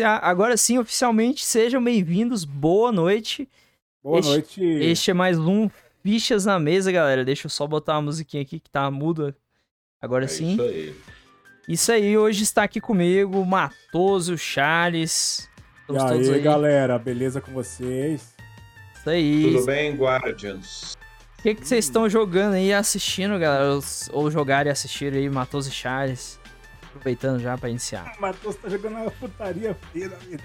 Agora sim, oficialmente, sejam bem-vindos. Boa noite. Boa este, noite. Este é mais um Fichas na Mesa, galera. Deixa eu só botar uma musiquinha aqui que tá muda. Agora É sim. Isso aí. Isso aí, hoje está aqui comigo Matoso, Charles. E aí, aí. galera, beleza com vocês? Isso aí. Tudo bem, Guardians? O que que vocês estão jogando aí, assistindo, galera? Ou jogar e assistir aí, Matoso e Charles. Aproveitando já pra iniciar. O Matheus tá jogando uma putaria feia da vida.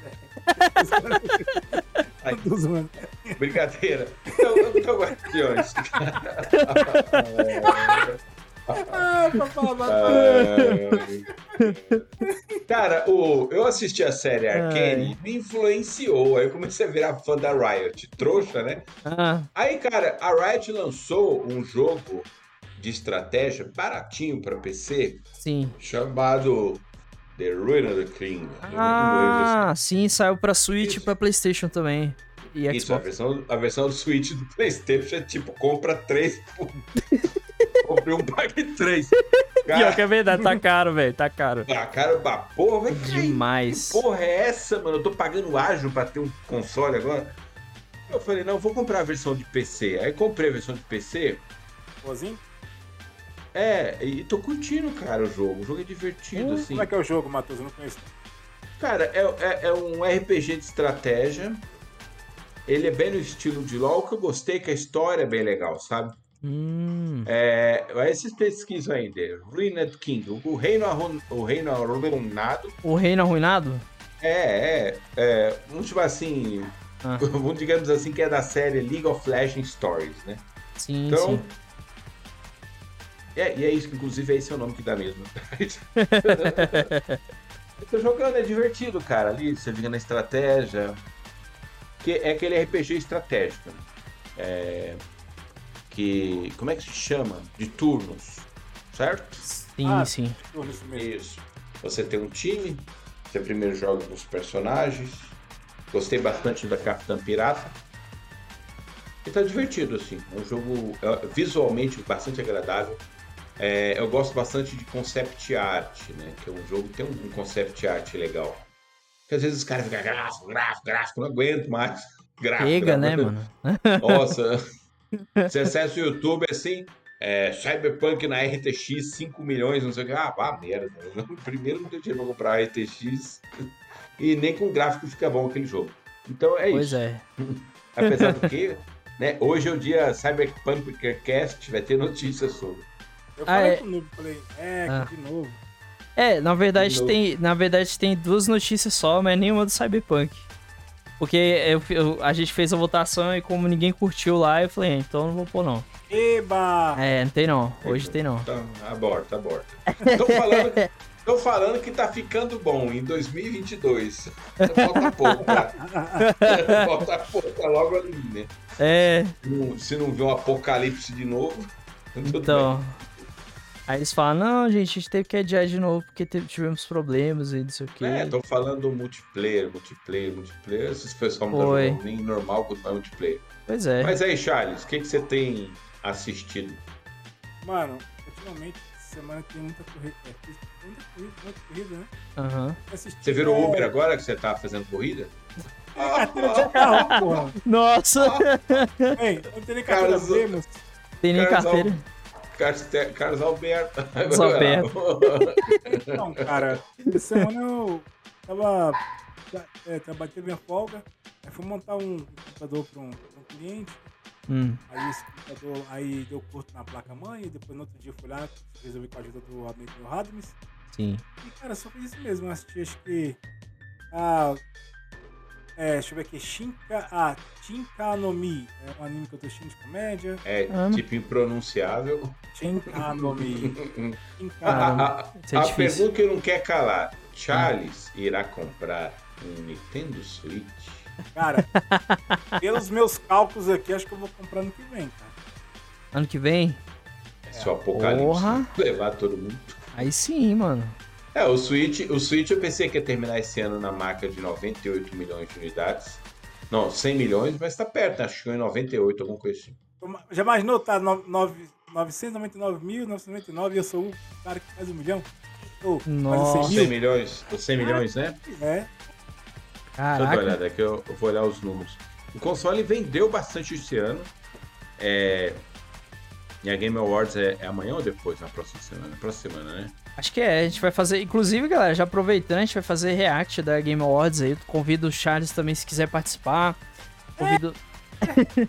Ai. Todos, mano. Brincadeira. Então, então Guardiões. Ah, pra falar. Matheus. Cara, o, eu assisti a série Arcane, me influenciou. Aí eu comecei a virar fã da Riot. Trouxa, né? Ah, Aí, cara, a Riot lançou um jogo de estratégia baratinho pra PC sim. chamado The Ruin of the King. Ah, sim, saiu pra Switch e pra Playstation também. E Isso, a Xbox. versão, a versão do Switch do Playstation é tipo, compra três. por- Comprei um pague três. Pior que é verdade, tá caro, velho, tá caro. Ah, cara, bah, porra, vai cair. Demais. Que porra é essa, mano? Eu tô pagando ágil pra ter um console agora. Eu falei, não, eu vou comprar a versão de PC. Aí comprei a versão de PC. Boazinho? É, e tô curtindo, cara, o jogo. O jogo é divertido, assim. Como é que é o jogo, Matheus? Eu não conheço. Cara, é, é, é um RPG de estratégia. Ele é bem no estilo de LoL, que eu gostei, que a história é bem legal, sabe? Hum. É, aí vocês pesquisam aí, The Ruined King, o reino, arru- o reino arruinado. O reino arruinado? É, é, é, vamos chamar assim, Ah. vamos digamos assim que é da série League of Legends Stories, né? Sim, Então, sim. É, e é isso que inclusive esse é o nome que dá mesmo. Eu tô jogando, é divertido, cara, ali, você fica na estratégia, que é aquele RPG estratégico, é, que, como é que se chama? De turnos, certo? Sim, Ah, sim. Nisso mesmo. Isso. Você tem um time, você primeiro joga com os personagens. Gostei bastante da Capitã Pirata. E tá divertido, assim. É um jogo é, visualmente bastante agradável. É, eu gosto bastante de concept art, né? Que é um jogo que tem um, um concept art legal. Porque às vezes os caras ficam gráfico, gráfico, gráfico, não aguento mais. Gráfico, Pega, né, mano? Nossa. Você acessa o YouTube assim, é, Cyberpunk na RTX 5 milhões, não sei o que. Ah, vá merda. Eu, Primeiro não tenho dinheiro pra comprar RTX e nem com gráfico fica bom aquele jogo. Então é Pois isso. é. Apesar do que, né, hoje é o dia Cyberpunk Cast, vai ter notícias sobre. Eu Ah, falei é. com o Noob, falei, é, Ah. de novo. É, na verdade tem, na verdade tem duas notícias só, mas nenhuma do Cyberpunk. Porque eu- eu- a gente fez a votação e como ninguém curtiu lá, eu falei, "Ah, então não vou pôr não. Eba! É, não tem não. Hoje tem não. Então, aborta, aborta. Estão falando, tão falando que tá ficando bom em 2022. Falta pouco, tá? Falta pouco, tá logo ali, né? É, Não- Se não ver um apocalipse de novo, então. Aí eles falam, não, gente, a gente teve que adiar de novo porque teve- tivemos problemas e não sei o quê. bem. É, tô falando do multiplayer, multiplayer, multiplayer. Esses pessoal não tá Foi. nem normal quanto mais multiplayer. Pois é. Mas aí, Charles, o que, que você tem assistido? Mano, ultimamente, semana tem muita corrida. É, muita corrida, muita corrida, né? Aham. Assisti, Você virou é, Uber agora que você tá fazendo corrida? Carteira de carro, porra. Nossa, Ei, eu não tenho nem carteira Carlos- tem nem carteira. Carlos, Alberto. Carlos Alberto. Não, cara, essa semana eu tava. É, teve minha folga. Aí fui montar um computador para um, pra um cliente. Hum, Aí esse computador aí deu curto na placa-mãe. E depois no outro dia eu fui lá, resolvi com a ajuda do amigo meu Radmis. sim. E cara, só fiz isso mesmo. Eu assisti acho que. A. É, deixa eu ver aqui. Shinka. Ah, Shinkanomi. É um anime que eu tô assistindo de comédia. É Ah, tipo impronunciável. Shinkanomi. A, Shinkanomi. a- a- Isso é a pergunta que não quer calar. Charles irá comprar um Nintendo Switch? Cara, pelos meus cálculos aqui, acho que eu vou comprar no que vem, cara. Ano que vem? Se o apocalipse Porra. levar todo mundo. Aí sim, mano. É, o Switch, o Switch eu pensei que ia terminar esse ano na marca de 98 milhões de unidades. Não, 100 milhões, mas tá perto, né? acho que em 98, alguma coisa assim. Já imaginou, tá? No, nove- 999.999 e eu sou o cara que faz um milhão? Ou Nossa. quase 100 100 mil? milhões, os 100 milhões, né? É. Deixa eu dar uma Caraca. olhada aqui, eu, eu vou olhar os números. O console vendeu bastante esse ano. É... E a Game Awards é, é amanhã ou depois? Na próxima semana? Na próxima semana, né? Acho que é, a gente vai fazer. Inclusive, galera, já aproveitando, a gente vai fazer react da Game Awards aí. Convido o Charles também se quiser participar. Convido.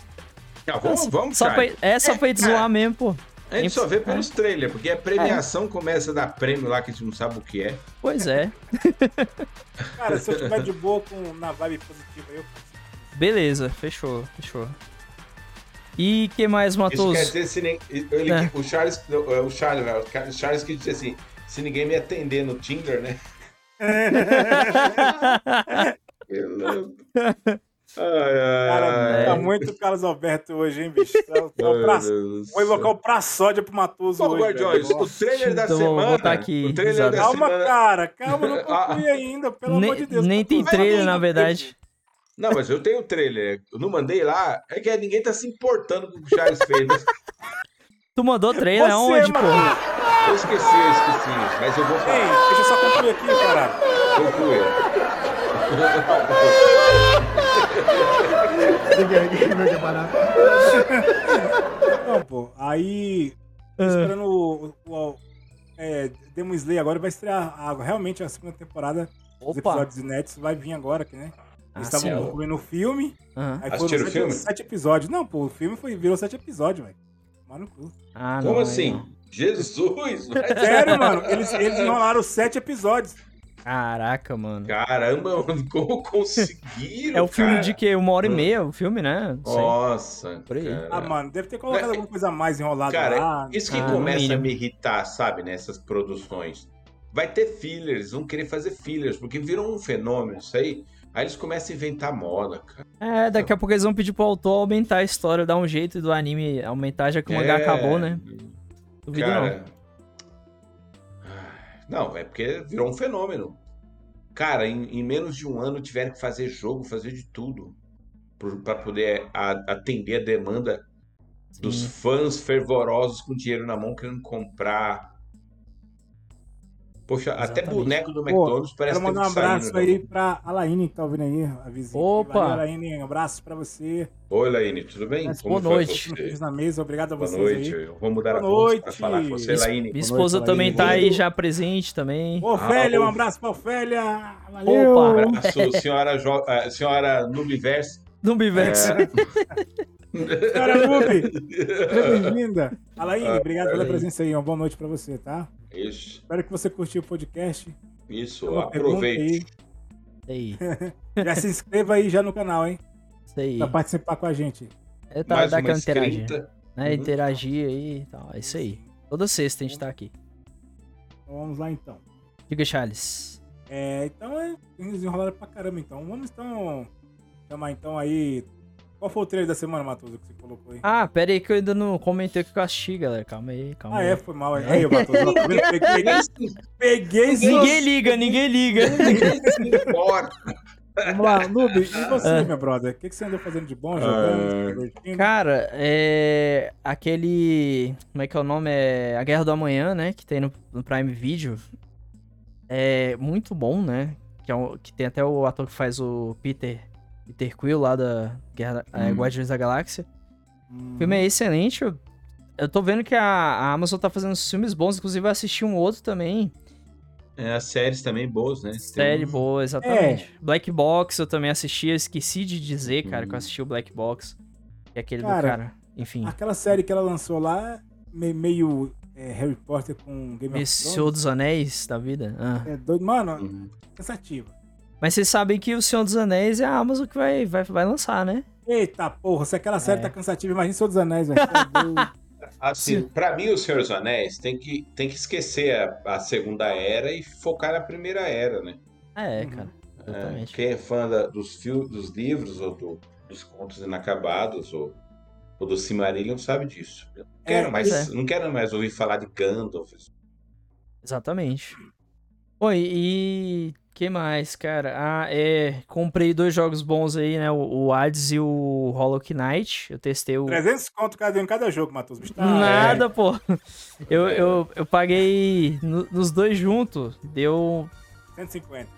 Ah, vamos, vamos, só pra, é só É, pra ir cara. zoar mesmo, pô. A gente só vê pelos trailers, porque a premiação começa a dar prêmio lá que a gente não sabe o que é. Pois é. Cara, se eu tiver de boa com, na vibe positiva, eu Beleza, fechou, fechou. E que mais, Isso Matoso? quer dizer se nem, ele, É. o Charles, o Charles, né, o Charles que disse assim, se ninguém me atender no Tinder, né? Cara, tá muito Carlos Alberto hoje, hein, bicho? Tá, tá Ai, pra... céu. o pra sódia pro Matoso Pô, hoje. Guardiões, o trailer da Então, semana. botar aqui, o trailer exato. da Calma, semana. cara, calma, eu não Ah. concluí ainda, pelo Nem, amor de Deus. nem tem trailer, na verdade. Não, mas eu tenho o trailer. Eu não mandei lá. É que ninguém tá se importando com o que o Charles fez. Mas Tu mandou trailer Você, aonde, mano. eu esqueci, eu esqueci. Mas eu vou Ei, falar. deixa eu só concluir aqui, caralho. Concluir. Não, pô, aí. tô Ah. Esperando o. o, o é, Demon Slayer agora vai estrear a- realmente a segunda temporada. Os Opa. episódios inéditos vai vir agora, que, né? Ah, Eles estavam concluindo o filme. Aham. Aí foram o filme? sete, sete episódios. Não, pô, o filme foi, virou sete episódios, velho. Mano, cu. Ah, Como não, assim? não. Jesus! Sério, mano, eles, eles enrolaram sete episódios. Caraca, mano. Caramba, mano, como conseguiram? É o filme cara? de que? Uma hora e meia, o filme, né? Nossa, Por aí. cara. Ah, mano, deve ter colocado É, alguma coisa mais enrolada Cara, lá. isso que Ah, no começa a me irritar, sabe, nessas produções. Vai ter fillers, vão querer fazer fillers, porque virou um fenômeno isso aí. Aí eles começam a inventar moda, cara. É, daqui a pouco eles vão pedir pro autor aumentar a história, dar um jeito do anime aumentar, já que o mangá É, acabou, né? Duvido Cara. Não, é porque virou um fenômeno. Cara, em, em menos de um ano tiveram que fazer jogo, fazer de tudo. Pra poder a- atender a demanda não. dos Sim. fãs fervorosos com dinheiro na mão querendo comprar. Poxa, até Exatamente. boneco do McDonald's parece Quero mandar um abraço sair, aí né? pra Alaine, que tá ouvindo aí, a vizinha. Opa! Valeu, Alaine, um abraço pra você. Oi, Laine, tudo bem? Mas Como boa noite. Um na mesa, obrigado a Boa vocês noite. aí. Eu vou mudar a Boa voz pra noite. falar com você, Laine. Minha esposa noite, também tá Laíne. aí já presente também. Ofélia, Ah, um o- abraço pra Ofélia. Valeu. Opa! Um abraço, senhora, jo... eh, senhora Nubiverse. No Bivex. É. Senhora Nubi, seja bem-vinda. Alaine, Ah, obrigado pela presença aí. Uma boa noite pra você, tá? Isso, Espero que você curtiu o podcast. isso, aproveite. Aí, Já se inscreva aí já no canal, hein? isso aí. Pra participar com a gente. É, tá, Mais dá uma aquela interagir. Né? Uhum. Interagir aí e tal. É isso aí. Toda sexta a gente tá aqui. Então vamos lá então. Diga, Charles. É, então é, eles enrolaram pra caramba então. Vamos então chamar então aí. Qual foi o trailer da semana, Matoso, que você colocou aí? Ah, pera aí que eu ainda não comentei o que eu assisti, galera. Calma aí, calma Ah, aí. é, foi mal. Aí, ô, Matoso, tá peguei, peguei. Ninguém liga, ninguém liga. Ninguém se importa. Vamos lá, Noob, e você, Ah. meu brother? O que, que você andou fazendo de bom, jogando, Ah. Cara, é. Aquele. Como é que é o nome? É. A Guerra do Amanhã, né? Que tem no, no Prime Video. É muito bom, né? Que, é um- que tem até o ator que faz o Peter. Peter Quill lá da Guerra, é, Hum. Guardiões da Galáxia. Hum, O filme é excelente. Eu, eu tô vendo que a, a Amazon tá fazendo uns filmes bons. Inclusive, eu assisti um outro também. É, as séries também boas, né? Série Tem um- boa, exatamente. Black Box eu também assisti. Eu esqueci de dizer, cara, que eu assisti o Black Box. Que é aquele do Cara, cara. Enfim. Aquela série que ela lançou lá, me- meio é, Harry Potter com Game of Esse Thrones. Senhor dos Anéis da vida. Ah. É doido. Mano, Uhum. cansativa. Mas vocês sabem que o Senhor dos Anéis é a Amazon que vai, vai, vai lançar, né? Eita porra, se aquela série É. tá cansativa, imagina Senhor dos Anéis, velho. Assim, pra mim, o Senhor dos Anéis tem que, tem que esquecer a, a segunda era e focar na primeira era, né? É, Uhum. cara. É, quem é fã da- dos, dos livros ou do- dos contos inacabados ou, ou do Silmarillion sabe disso. Eu não quero, É, mais, pois não quero mais ouvir falar de Gandalf. Exatamente. Oi, e que mais, cara? Ah, é. Comprei dois jogos bons aí, né? O, o Hades e o Hollow Knight. Eu testei o. 300 conto cada um em cada jogo, Matheus. Bicho, tá- Nada, pô. Eu, eu, eu paguei no- nos dois juntos. Deu 150.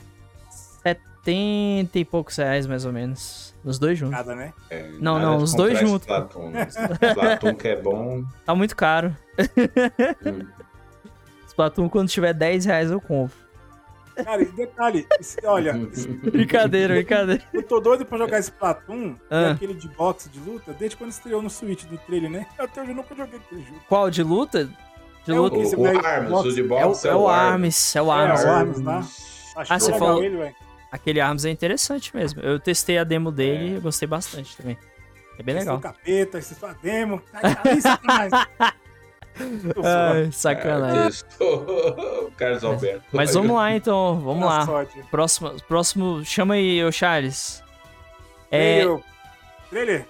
70 e poucos reais, mais ou menos. Os dois juntos. Nada, né? É, Não, nada não, os dois juntos. Platum. Platum que é bom. Tá muito caro. Hum. Splatoon, quando tiver 10 reais, eu compro. Cara, e detalhe, esse- olha, esse- Brincadeira, brincadeira. eu tô doido pra jogar esse Platum, é Ah. aquele de boxe de luta, desde quando estreou no Switch do trailer, né? Até hoje eu nunca joguei aquele jogo. Qual? De luta? De É o luta. Esse O, o daí, Arms, o de É o, boxe é o Arms, é o É, Arms. o Arms, tá? Acho Ah, você falou- ele, velho. Aquele Arms é interessante mesmo. Eu testei a demo dele É. e gostei bastante também. É bem Esse é legal. o capeta, esse é só demo. Ai, Ai, sacanagem. Isso. Carlos Alberto. Mas vamos lá então, vamos na lá. sorte. Próximo, próximo, chama aí, ô Charles. É, Trailer. Trailer?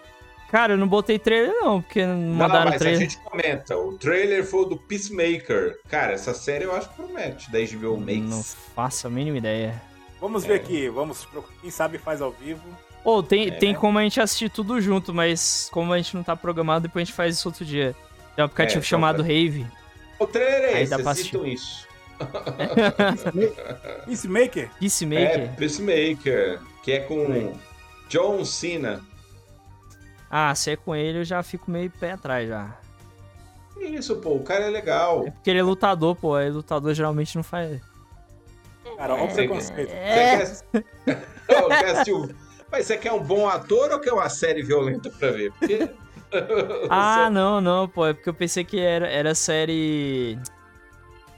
cara, eu não botei trailer não, porque não Não, mandaram mas a trailer. gente comenta. O trailer foi o do Peacemaker. Cara, essa série eu acho que promete. Da HBO Max. Não faço a mínima ideia. Vamos ver aqui, vamos, pro- quem sabe faz ao vivo. Ou tem, É. tem como a gente assistir tudo junto, mas como a gente não tá programado, depois a gente faz isso outro dia. Tem um aplicativo É, então chamado Rave. O trailer é Aí esse, dá pra assistam isso. Peacemaker? É, Peacemaker. Peacemaker, que é com John Cena. Ah, se é com ele, eu já fico meio pé atrás já. Isso, pô, o cara é legal. É porque ele é lutador, pô. Aí lutador geralmente não faz. Cara, olha o Você- preconceito. É. Você quer... Mas você quer um bom ator ou quer uma série violenta pra ver? Porque... Ah, não, não, pô. É porque eu pensei que era, era série.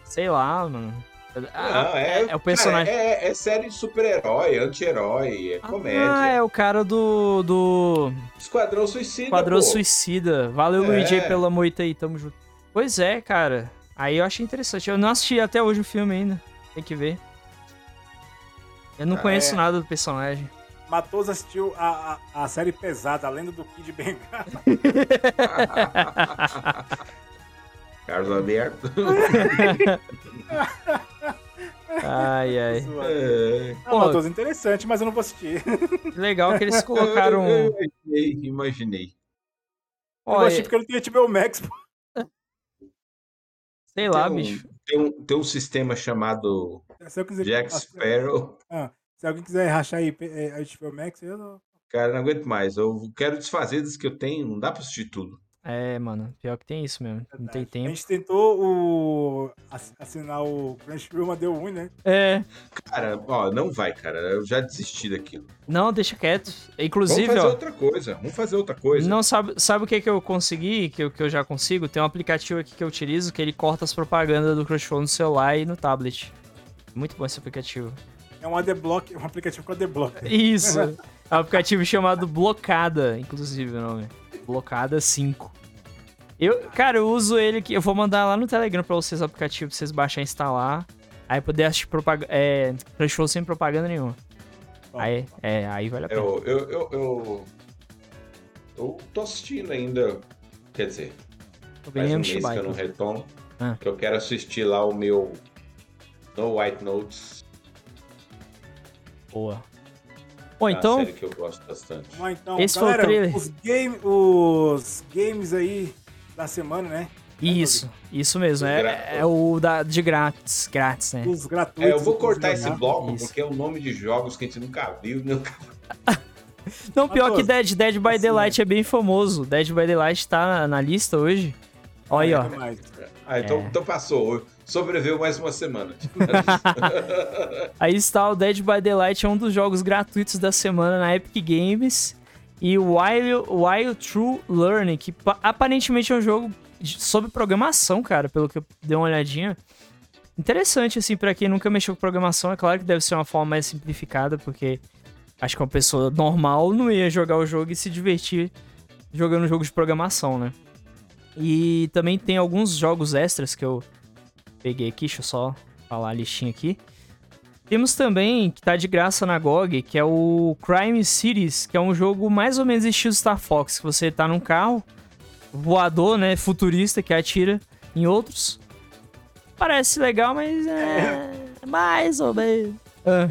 Sei lá, mano. Ah, Não, é, é o personagem. cara, é, é série de super-herói, anti-herói, é comédia. Ah, é o cara do. do Esquadrão Suicida, Quadrão pô. Suicida. Valeu, É. Luigi, pela moita aí, tamo junto. Pois é, cara. Aí eu achei interessante. Eu não assisti até hoje o filme ainda. Tem que ver. Eu não Ah, conheço é. nada do personagem. Matoso assistiu a, a, a série pesada, a lenda do Kid Bengala. Carlos Alberto. Ai, ai. É, Ah, Pô. Matoso, interessante, mas eu não vou assistir. Que legal que eles colocaram. Eu imaginei, imaginei. Eu vou assistir Olha, porque eu não tenho HBO Max. pô. sei lá, tem um, bicho. Tem um, tem um sistema chamado eu quiser, Jack Sparrow. Se alguém quiser rachar aí é, a HBO Max, eu não. Cara, não aguento mais. Eu quero desfazer das que eu tenho. Não dá pra assistir tudo. É, mano, pior que tem isso mesmo. Não tem A tempo. gente tentou o, ass- assinar o Crunchyroll, mas deu ruim, né? É. Cara, ó, não vai, cara. Eu já desisti daquilo. Não, deixa quieto. Vamos Inclusive, fazer ó. outra coisa. Vamos fazer outra coisa. Não sabe, sabe o que, que eu consegui, que eu, que eu já consigo? Tem um aplicativo aqui que eu utilizo que ele corta as propagandas do Crunchyroll no celular e no tablet. Muito bom esse aplicativo. É um adblock, um aplicativo com adblock. Isso. é um aplicativo chamado Blocada, inclusive o nome. Blocada 5. Eu, cara, eu uso ele aqui. Eu vou mandar lá no Telegram pra vocês o aplicativo pra vocês baixar e instalar. Aí poder assistir propaganda. É, Crunchyroll sem propaganda nenhuma. Bom. Aí, é, aí vale a pena. Eu, eu, eu, eu, eu tô assistindo ainda. Quer dizer, Tô faz um bem mês que eu não retomo. Ah. Que eu quero assistir lá o meu No White Notes. Boa. Bom, é então. Série que eu gosto bastante. Lá, então, Esse foi o galera, trailer. Os, game, os games aí da semana, né? Isso, isso mesmo. É, é o da, de grátis, grátis, né? Os gratuitos. É, eu vou cortar esse bloco Isso. porque é o nome de jogos que a gente nunca viu. Nunca... Não, pior que Dead, Dead by Assim, Daylight é bem famoso. Dead by Daylight tá na, na lista hoje. Olha aí, ó. É demais. Ah, então, É. então passou. Sobreviveu mais uma semana. Aí está o Dead by Daylight, é um dos jogos gratuitos da semana na Epic Games. E o Wild, Wild True Learning, que pa- aparentemente é um jogo sobre programação, cara, pelo que eu dei uma olhadinha. Interessante, assim, pra quem nunca mexeu com programação. É claro que deve ser uma forma mais simplificada, porque acho que uma pessoa normal não ia jogar o jogo e se divertir jogando um jogo de programação, né? E também tem alguns jogos extras que eu peguei aqui, deixa eu só falar a listinha aqui. Temos também, que tá de graça na GOG, que é o Crime Cities, que é um jogo mais ou menos estilo Star Fox, que você tá num carro voador, né, futurista, que atira em outros. Parece legal, mas é mais ou menos. Ah,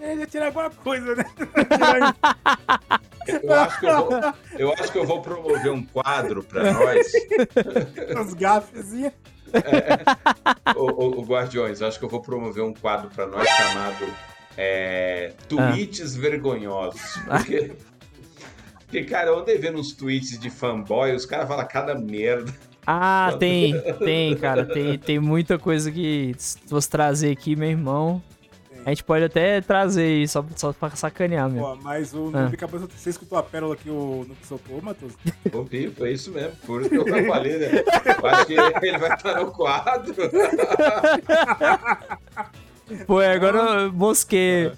Ele ia tirar alguma coisa, né? Eu acho, que eu, vou, eu acho que eu vou promover um quadro pra nós. Os gafezinhos. o, o, o Guardiões, eu acho que eu vou promover um quadro pra nós chamado é, tweets ah. vergonhosos. Porque, porque, cara, eu andei vendo uns tweets de fanboy, os caras falam cada merda. Ah, tem, tem, cara. Tem, tem muita coisa que se fosse trazer aqui, meu irmão. A gente pode até trazer aí, só, só pra sacanear mesmo. Pô, mas o ah. Cabeça, você escutou a pérola que o Noob soltou, Matheus? Ouvi, foi isso mesmo. Por isso que eu falei, né? Eu acho que ele vai estar no quadro. Pô, agora eu mosquei.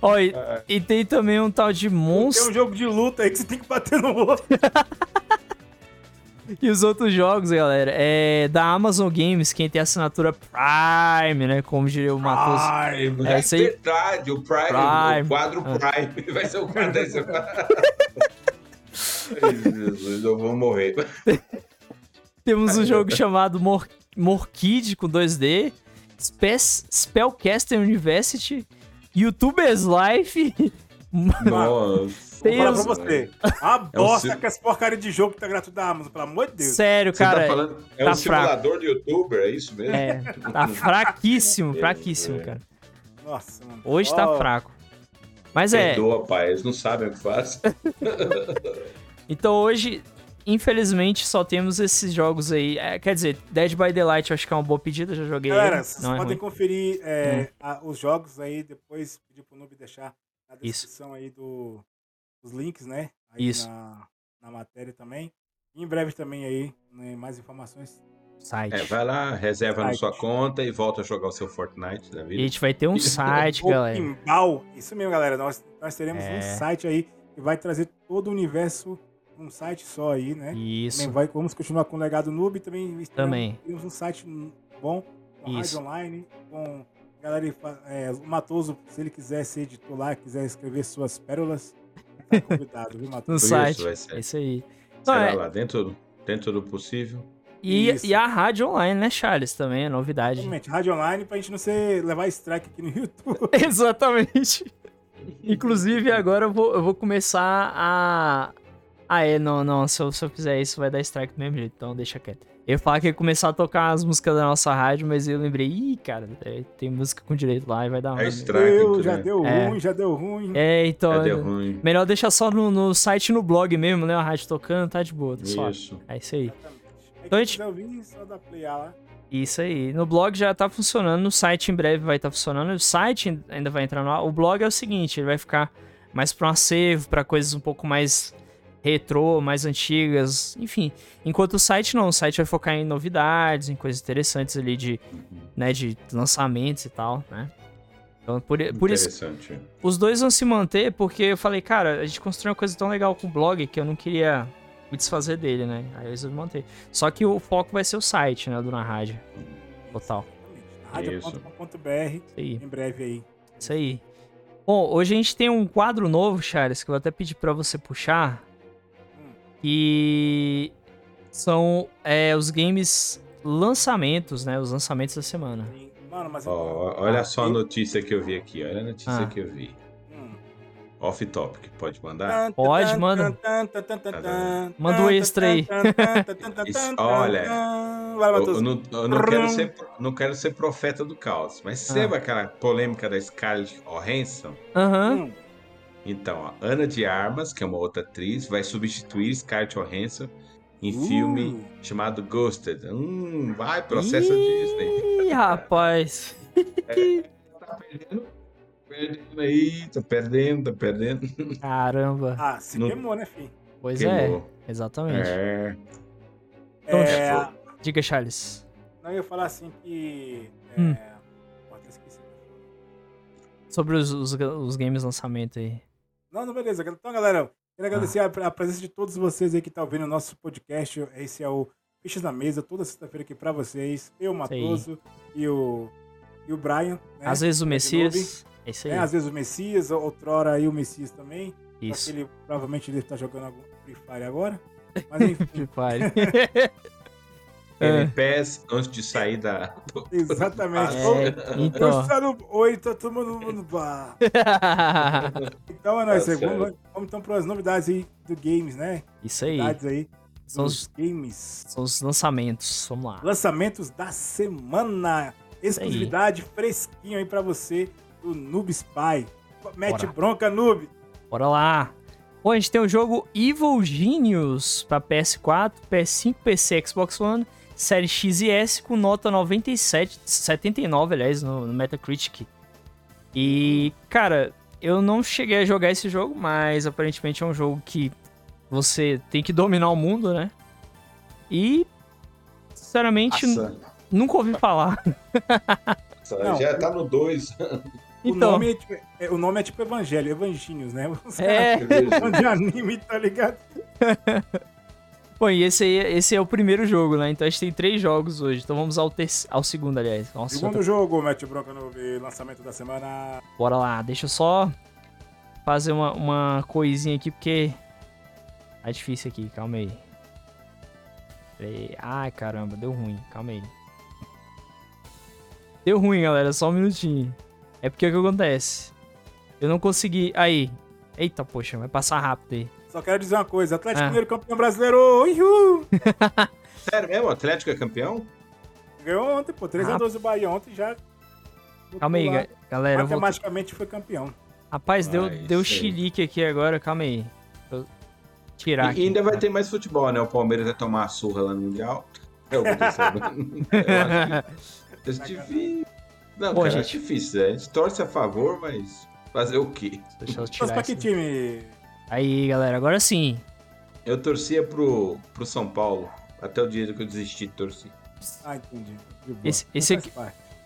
Ó, e, e, tem também um tal de monstro. Tem um jogo de luta aí que você tem que bater no outro. E os outros jogos, galera, é da Amazon Games, quem tem assinatura Prime, né? Como diria o Matheus. Prime, é, é verdade, o Prime, Prime. o quadro ah. Prime. Vai ser o quadro desse. Jesus, eu vou morrer. Temos um jogo chamado Mor Morkid com 2D, Spe Spellcaster University, YouTubers Life. Nossa. Vou falar pra você. A bosta é que essa porcaria de jogo que tá gratuito da Amazon, pelo amor de Deus. Sério, cara. Tá falando, é tá um simulador de youtuber, é isso mesmo? É, tá fraquíssimo, fraquíssimo, cara. Nossa, mano. Hoje oh. tá fraco. Mas é. Perdoa, pai, eles não sabem o que faz. então hoje, infelizmente, só temos esses jogos aí. É, quer dizer, Dead by Daylight eu acho que é uma boa pedida, já joguei. Galera, ele. vocês não é podem é conferir é, hum. a, os jogos aí, depois pedir pro Noob deixar na descrição Isso. aí do, os links, né? Aí Isso. Na, na matéria também. E em breve também aí, né, mais informações. Site. É, vai lá, reserva site. na sua conta e volta a jogar o seu Fortnite da vida. E a gente vai ter um site, galera. Pinball. Isso mesmo, galera. Nós, nós teremos é. um site aí que vai trazer todo o universo num site só aí, né? Isso. Também vai, vamos continuar com o legado noob também. Também. Temos um site bom, com Isso. rádio online, com galera, é, o Matoso, se ele quiser ser editor lá, quiser escrever suas pérolas, Tá convidado, viu, No site. Isso, é isso aí. Não, é... lá, dentro, dentro do possível. E, e, a rádio online, né, Charles? Também é novidade. Exatamente, rádio online pra gente não ser, levar strike aqui no YouTube. Exatamente. Inclusive, agora eu vou, eu vou começar a. Ah, é, não, não. Se eu, se eu fizer isso, vai dar strike do mesmo jeito, então deixa quieto. Eu ia falar que ia começar a tocar as músicas da nossa rádio, mas eu lembrei, ih, cara, é, tem música com direito lá e vai dar ruim. É estranho. Já deu é. ruim, já deu ruim. É, então. Já deu ruim. Melhor deixar só no, no site no blog mesmo, né? A rádio tocando, tá de boa. Tá isso. É isso aí. Então a gente. Ouvir, só dá play lá. Isso aí. No blog já tá funcionando, no site em breve vai estar tá funcionando. O site ainda vai entrar no ar. O blog é o seguinte, ele vai ficar mais para um acervo, para coisas um pouco mais retrô, mais antigas, enfim. Enquanto o site não, o site vai focar em novidades, em coisas interessantes ali de, né, de lançamentos e tal, né? Então, por, por isso, os dois vão se manter, porque eu falei, cara, a gente construiu uma coisa tão legal com o blog que eu não queria me desfazer dele, né? Aí eles vão manter. Só que o foco vai ser o site, né, do Na Rádio. Total. Rádio.com.br em breve aí. Isso aí. Bom, hoje a gente tem um quadro novo, Charles, que eu vou até pedir para você puxar, que são é, os games lançamentos, né? Os lançamentos da semana. Mano, mas oh, olha ah, só a notícia que eu vi aqui, olha a notícia ah. que eu vi. Hum. Off topic, pode mandar? Pode, manda. Manda o extra aí. Isso, olha, eu, eu, não, eu não, quero ser, não quero ser profeta do caos, mas ah. lembra aquela polêmica da Scarlett Johansson? Aham. Uhum. Então, a Ana de Armas, que é uma outra atriz, vai substituir Scarlett Johansson em uh. filme chamado Ghosted. Hum, vai, processo Ih, Disney. Ih, rapaz. É, tá perdendo, perdendo aí, tá perdendo, tá perdendo. Caramba. Ah, se no... queimou, né, filho? Pois queimou. é, exatamente. É. Então, é... Diga, Charles. Não, eu ia falar assim que... É... Hum. Sobre os, os, os games lançamento aí. Não, não, beleza. Então, galera, quero agradecer ah. a, a, presença de todos vocês aí que estão tá ouvindo o nosso podcast. Esse é o Fichas na Mesa, toda sexta-feira aqui para vocês. Eu, Matoso e o, e o Brian. Né? Às vezes o Messias. É isso aí. É, às vezes o Messias, outrora aí o Messias também. Isso. Ele, provavelmente ele tá jogando algum Free Fire agora. Mas enfim. Free Fire. Game Pass antes de sair da. Exatamente. É, então. Oi, tá todo mundo no bar. então é nóis. Tá vamos, vamos então para as novidades aí do games, né? Isso aí. Novidades aí. São os games. São os lançamentos. Vamos lá. Lançamentos da semana. Exclusividade fresquinho aí para você do Noob Spy. Mete Bora. bronca, Noob. Bora lá. Bom, a gente tem o jogo Evil Genius para PS4, PS5, PC, Xbox One, série X e S com nota 97, 79, aliás, no, no Metacritic. E, cara, eu não cheguei a jogar esse jogo, mas aparentemente é um jogo que você tem que dominar o mundo, né? E, sinceramente, nunca ouvi falar. Não, já tá no 2. Então, o, nome é, tipo, é, o nome é tipo Evangelho, Evanginhos, né? Os é. de anime, tá ligado? Bom, e esse, aí, esse é o primeiro jogo, né? Então a gente tem três jogos hoje. Então vamos ao, ao segundo, aliás. Nossa, segundo tô... jogo, Matt Bronca no lançamento da semana. Bora lá, deixa eu só fazer uma, uma coisinha aqui, porque é difícil aqui, calma aí. Ai, caramba, deu ruim, calma aí. Deu ruim, galera, só um minutinho. É porque o que acontece? Eu não consegui. Aí. Eita, poxa, vai passar rápido aí. Só quero dizer uma coisa: Atlético ah. Mineiro campeão brasileiro! Uhul! Sério mesmo? O Atlético é campeão? Ganhou ontem, pô. 3x12 do Bahia ontem já. Calma aí, lá. galera. Matematicamente vou... foi campeão. Rapaz, deu, deu chilique aqui agora, calma aí. Vou tirar e, aqui. E ainda vai ter mais futebol, né? O Palmeiras vai tomar a surra lá no Mundial. Eu, eu, eu acho que... difícil. Não, Bom, cara, gente... é difícil. Né? A gente torce a favor, mas fazer o quê? Deixa eu tirar pra que time? Aí, galera, agora sim. Eu torcia pro, pro São Paulo. Até o dia que eu desisti de torcer. Ah, entendi. Esse, esse, aqui,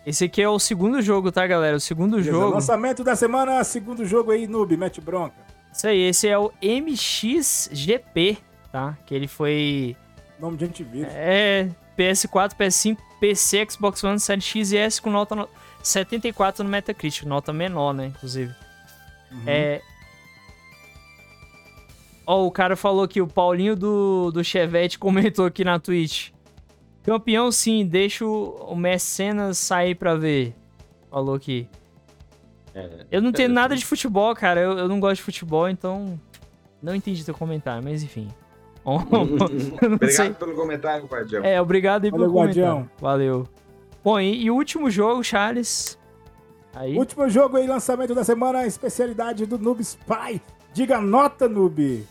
esse aqui é o segundo jogo, tá, galera? O segundo Beleza, jogo. Lançamento da semana, segundo jogo aí, noob, mete bronca. Isso aí, esse é o MXGP, tá? Que ele foi. Nome de antivírus. É, PS4, PS5, PC, Xbox One, Série X e S com nota 74 no Metacritic, nota menor, né, inclusive. Uhum. É... Ó, oh, o cara falou que o Paulinho do, do Chevette comentou aqui na Twitch. Campeão sim, deixa o, Mecenas sair pra ver. Falou aqui. É, eu não tenho nada de futebol, cara. Eu, eu não gosto de futebol, então. Não entendi teu comentário, mas enfim. obrigado sei. pelo comentário, Guardião. É, obrigado aí pelo Valeu, comentário. Valeu. Bom, e, e, o último jogo, Charles? Aí. Último jogo aí, lançamento da semana, especialidade do Noob Spy. Diga nota, Noob.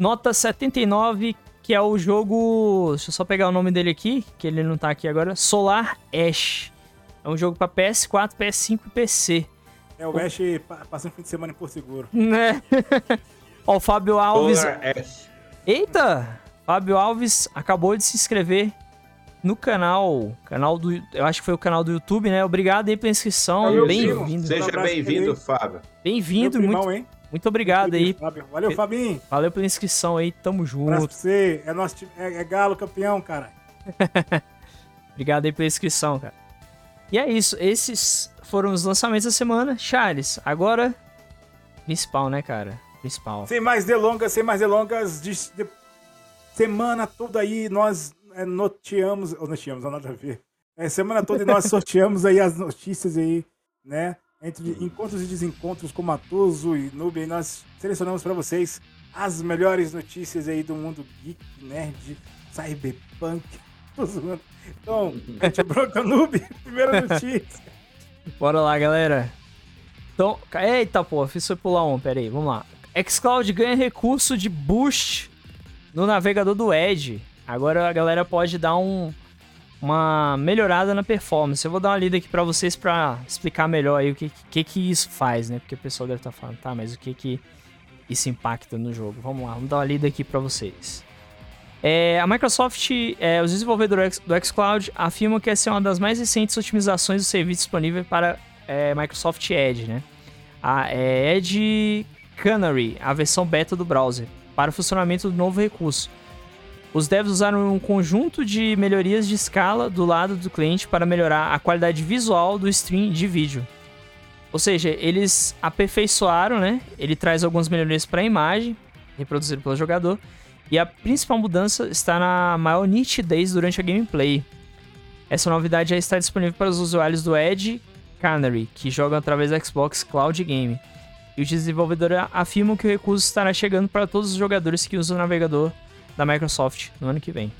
Nota 79, que é o jogo. Deixa eu só pegar o nome dele aqui, que ele não tá aqui agora. Solar Ash. É um jogo pra PS4, PS5 e PC. É, o, o... Ash passa um fim de semana em Porto Seguro. Né? Ó, o Fábio Alves. Solar Ash. Eita! Fábio Alves acabou de se inscrever no canal, canal do, eu acho que foi o canal do YouTube, né? Obrigado aí pela inscrição, bem-vindo. Seja bem-vindo, Fábio. Bem-vindo, muito, hein? Muito obrigado aí. Fábio. Valeu, Fabinho. Valeu pela inscrição aí, tamo junto. Pra você, é, nosso, é, é galo campeão, cara. obrigado aí pela inscrição, cara. E é isso, esses foram os lançamentos da semana. Charles, agora, principal, né, cara? Principal. Sem mais delongas, sem mais delongas, de, de semana toda aí nós é, noteamos, ou noteamos, não nada a ver. É, semana toda nós sorteamos aí as notícias aí, né? Entre encontros e desencontros com Matoso e Noob, nós selecionamos para vocês as melhores notícias aí do mundo geek, nerd, cyberpunk. Então, mete bronca Noob, primeira notícia. Bora lá, galera. Então, eita, pô, fiz foi pular um, pera aí, vamos lá. xCloud ganha recurso de boost no navegador do Edge. Agora a galera pode dar um, uma melhorada na performance. Eu vou dar uma lida aqui para vocês para explicar melhor aí o que, que, que isso faz, né? Porque o pessoal deve estar tá falando, tá, mas o que que isso impacta no jogo? Vamos lá, vamos dar uma lida aqui para vocês. É, a Microsoft, é, os desenvolvedores do xCloud afirmam que essa é uma das mais recentes otimizações do serviço disponível para é, Microsoft Edge, né? A é, Edge Canary, a versão beta do browser, para o funcionamento do novo recurso. Os devs usaram um conjunto de melhorias de escala do lado do cliente para melhorar a qualidade visual do stream de vídeo. Ou seja, eles aperfeiçoaram, né? Ele traz algumas melhorias para a imagem, reproduzida pelo jogador, e a principal mudança está na maior nitidez durante a gameplay. Essa novidade já está disponível para os usuários do Edge Canary, que jogam através do Xbox Cloud Game. E os desenvolvedores afirmam que o recurso estará chegando para todos os jogadores que usam o navegador da Microsoft no ano que vem.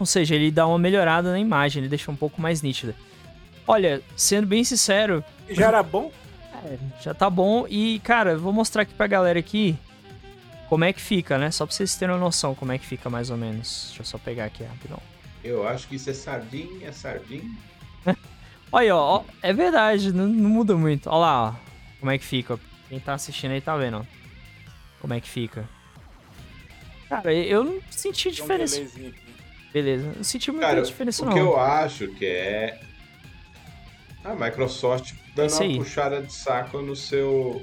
Ou seja, ele dá uma melhorada na imagem, ele deixa um pouco mais nítida. Olha, sendo bem sincero. Já era bom? É, já tá bom. E, cara, eu vou mostrar aqui pra galera aqui como é que fica, né? Só pra vocês terem uma noção como é que fica mais ou menos. Deixa eu só pegar aqui rapidão. Eu acho que isso é sardinha, é sardinha. Olha, ó, é verdade, não, não, muda muito. Olha lá, ó, como é que fica. Quem tá assistindo aí tá vendo, ó. Como é que fica. Cara, eu não senti diferença. Um Beleza, não senti muita Cara, diferença o não. O que eu acho que é a Microsoft dando uma puxada de saco no seu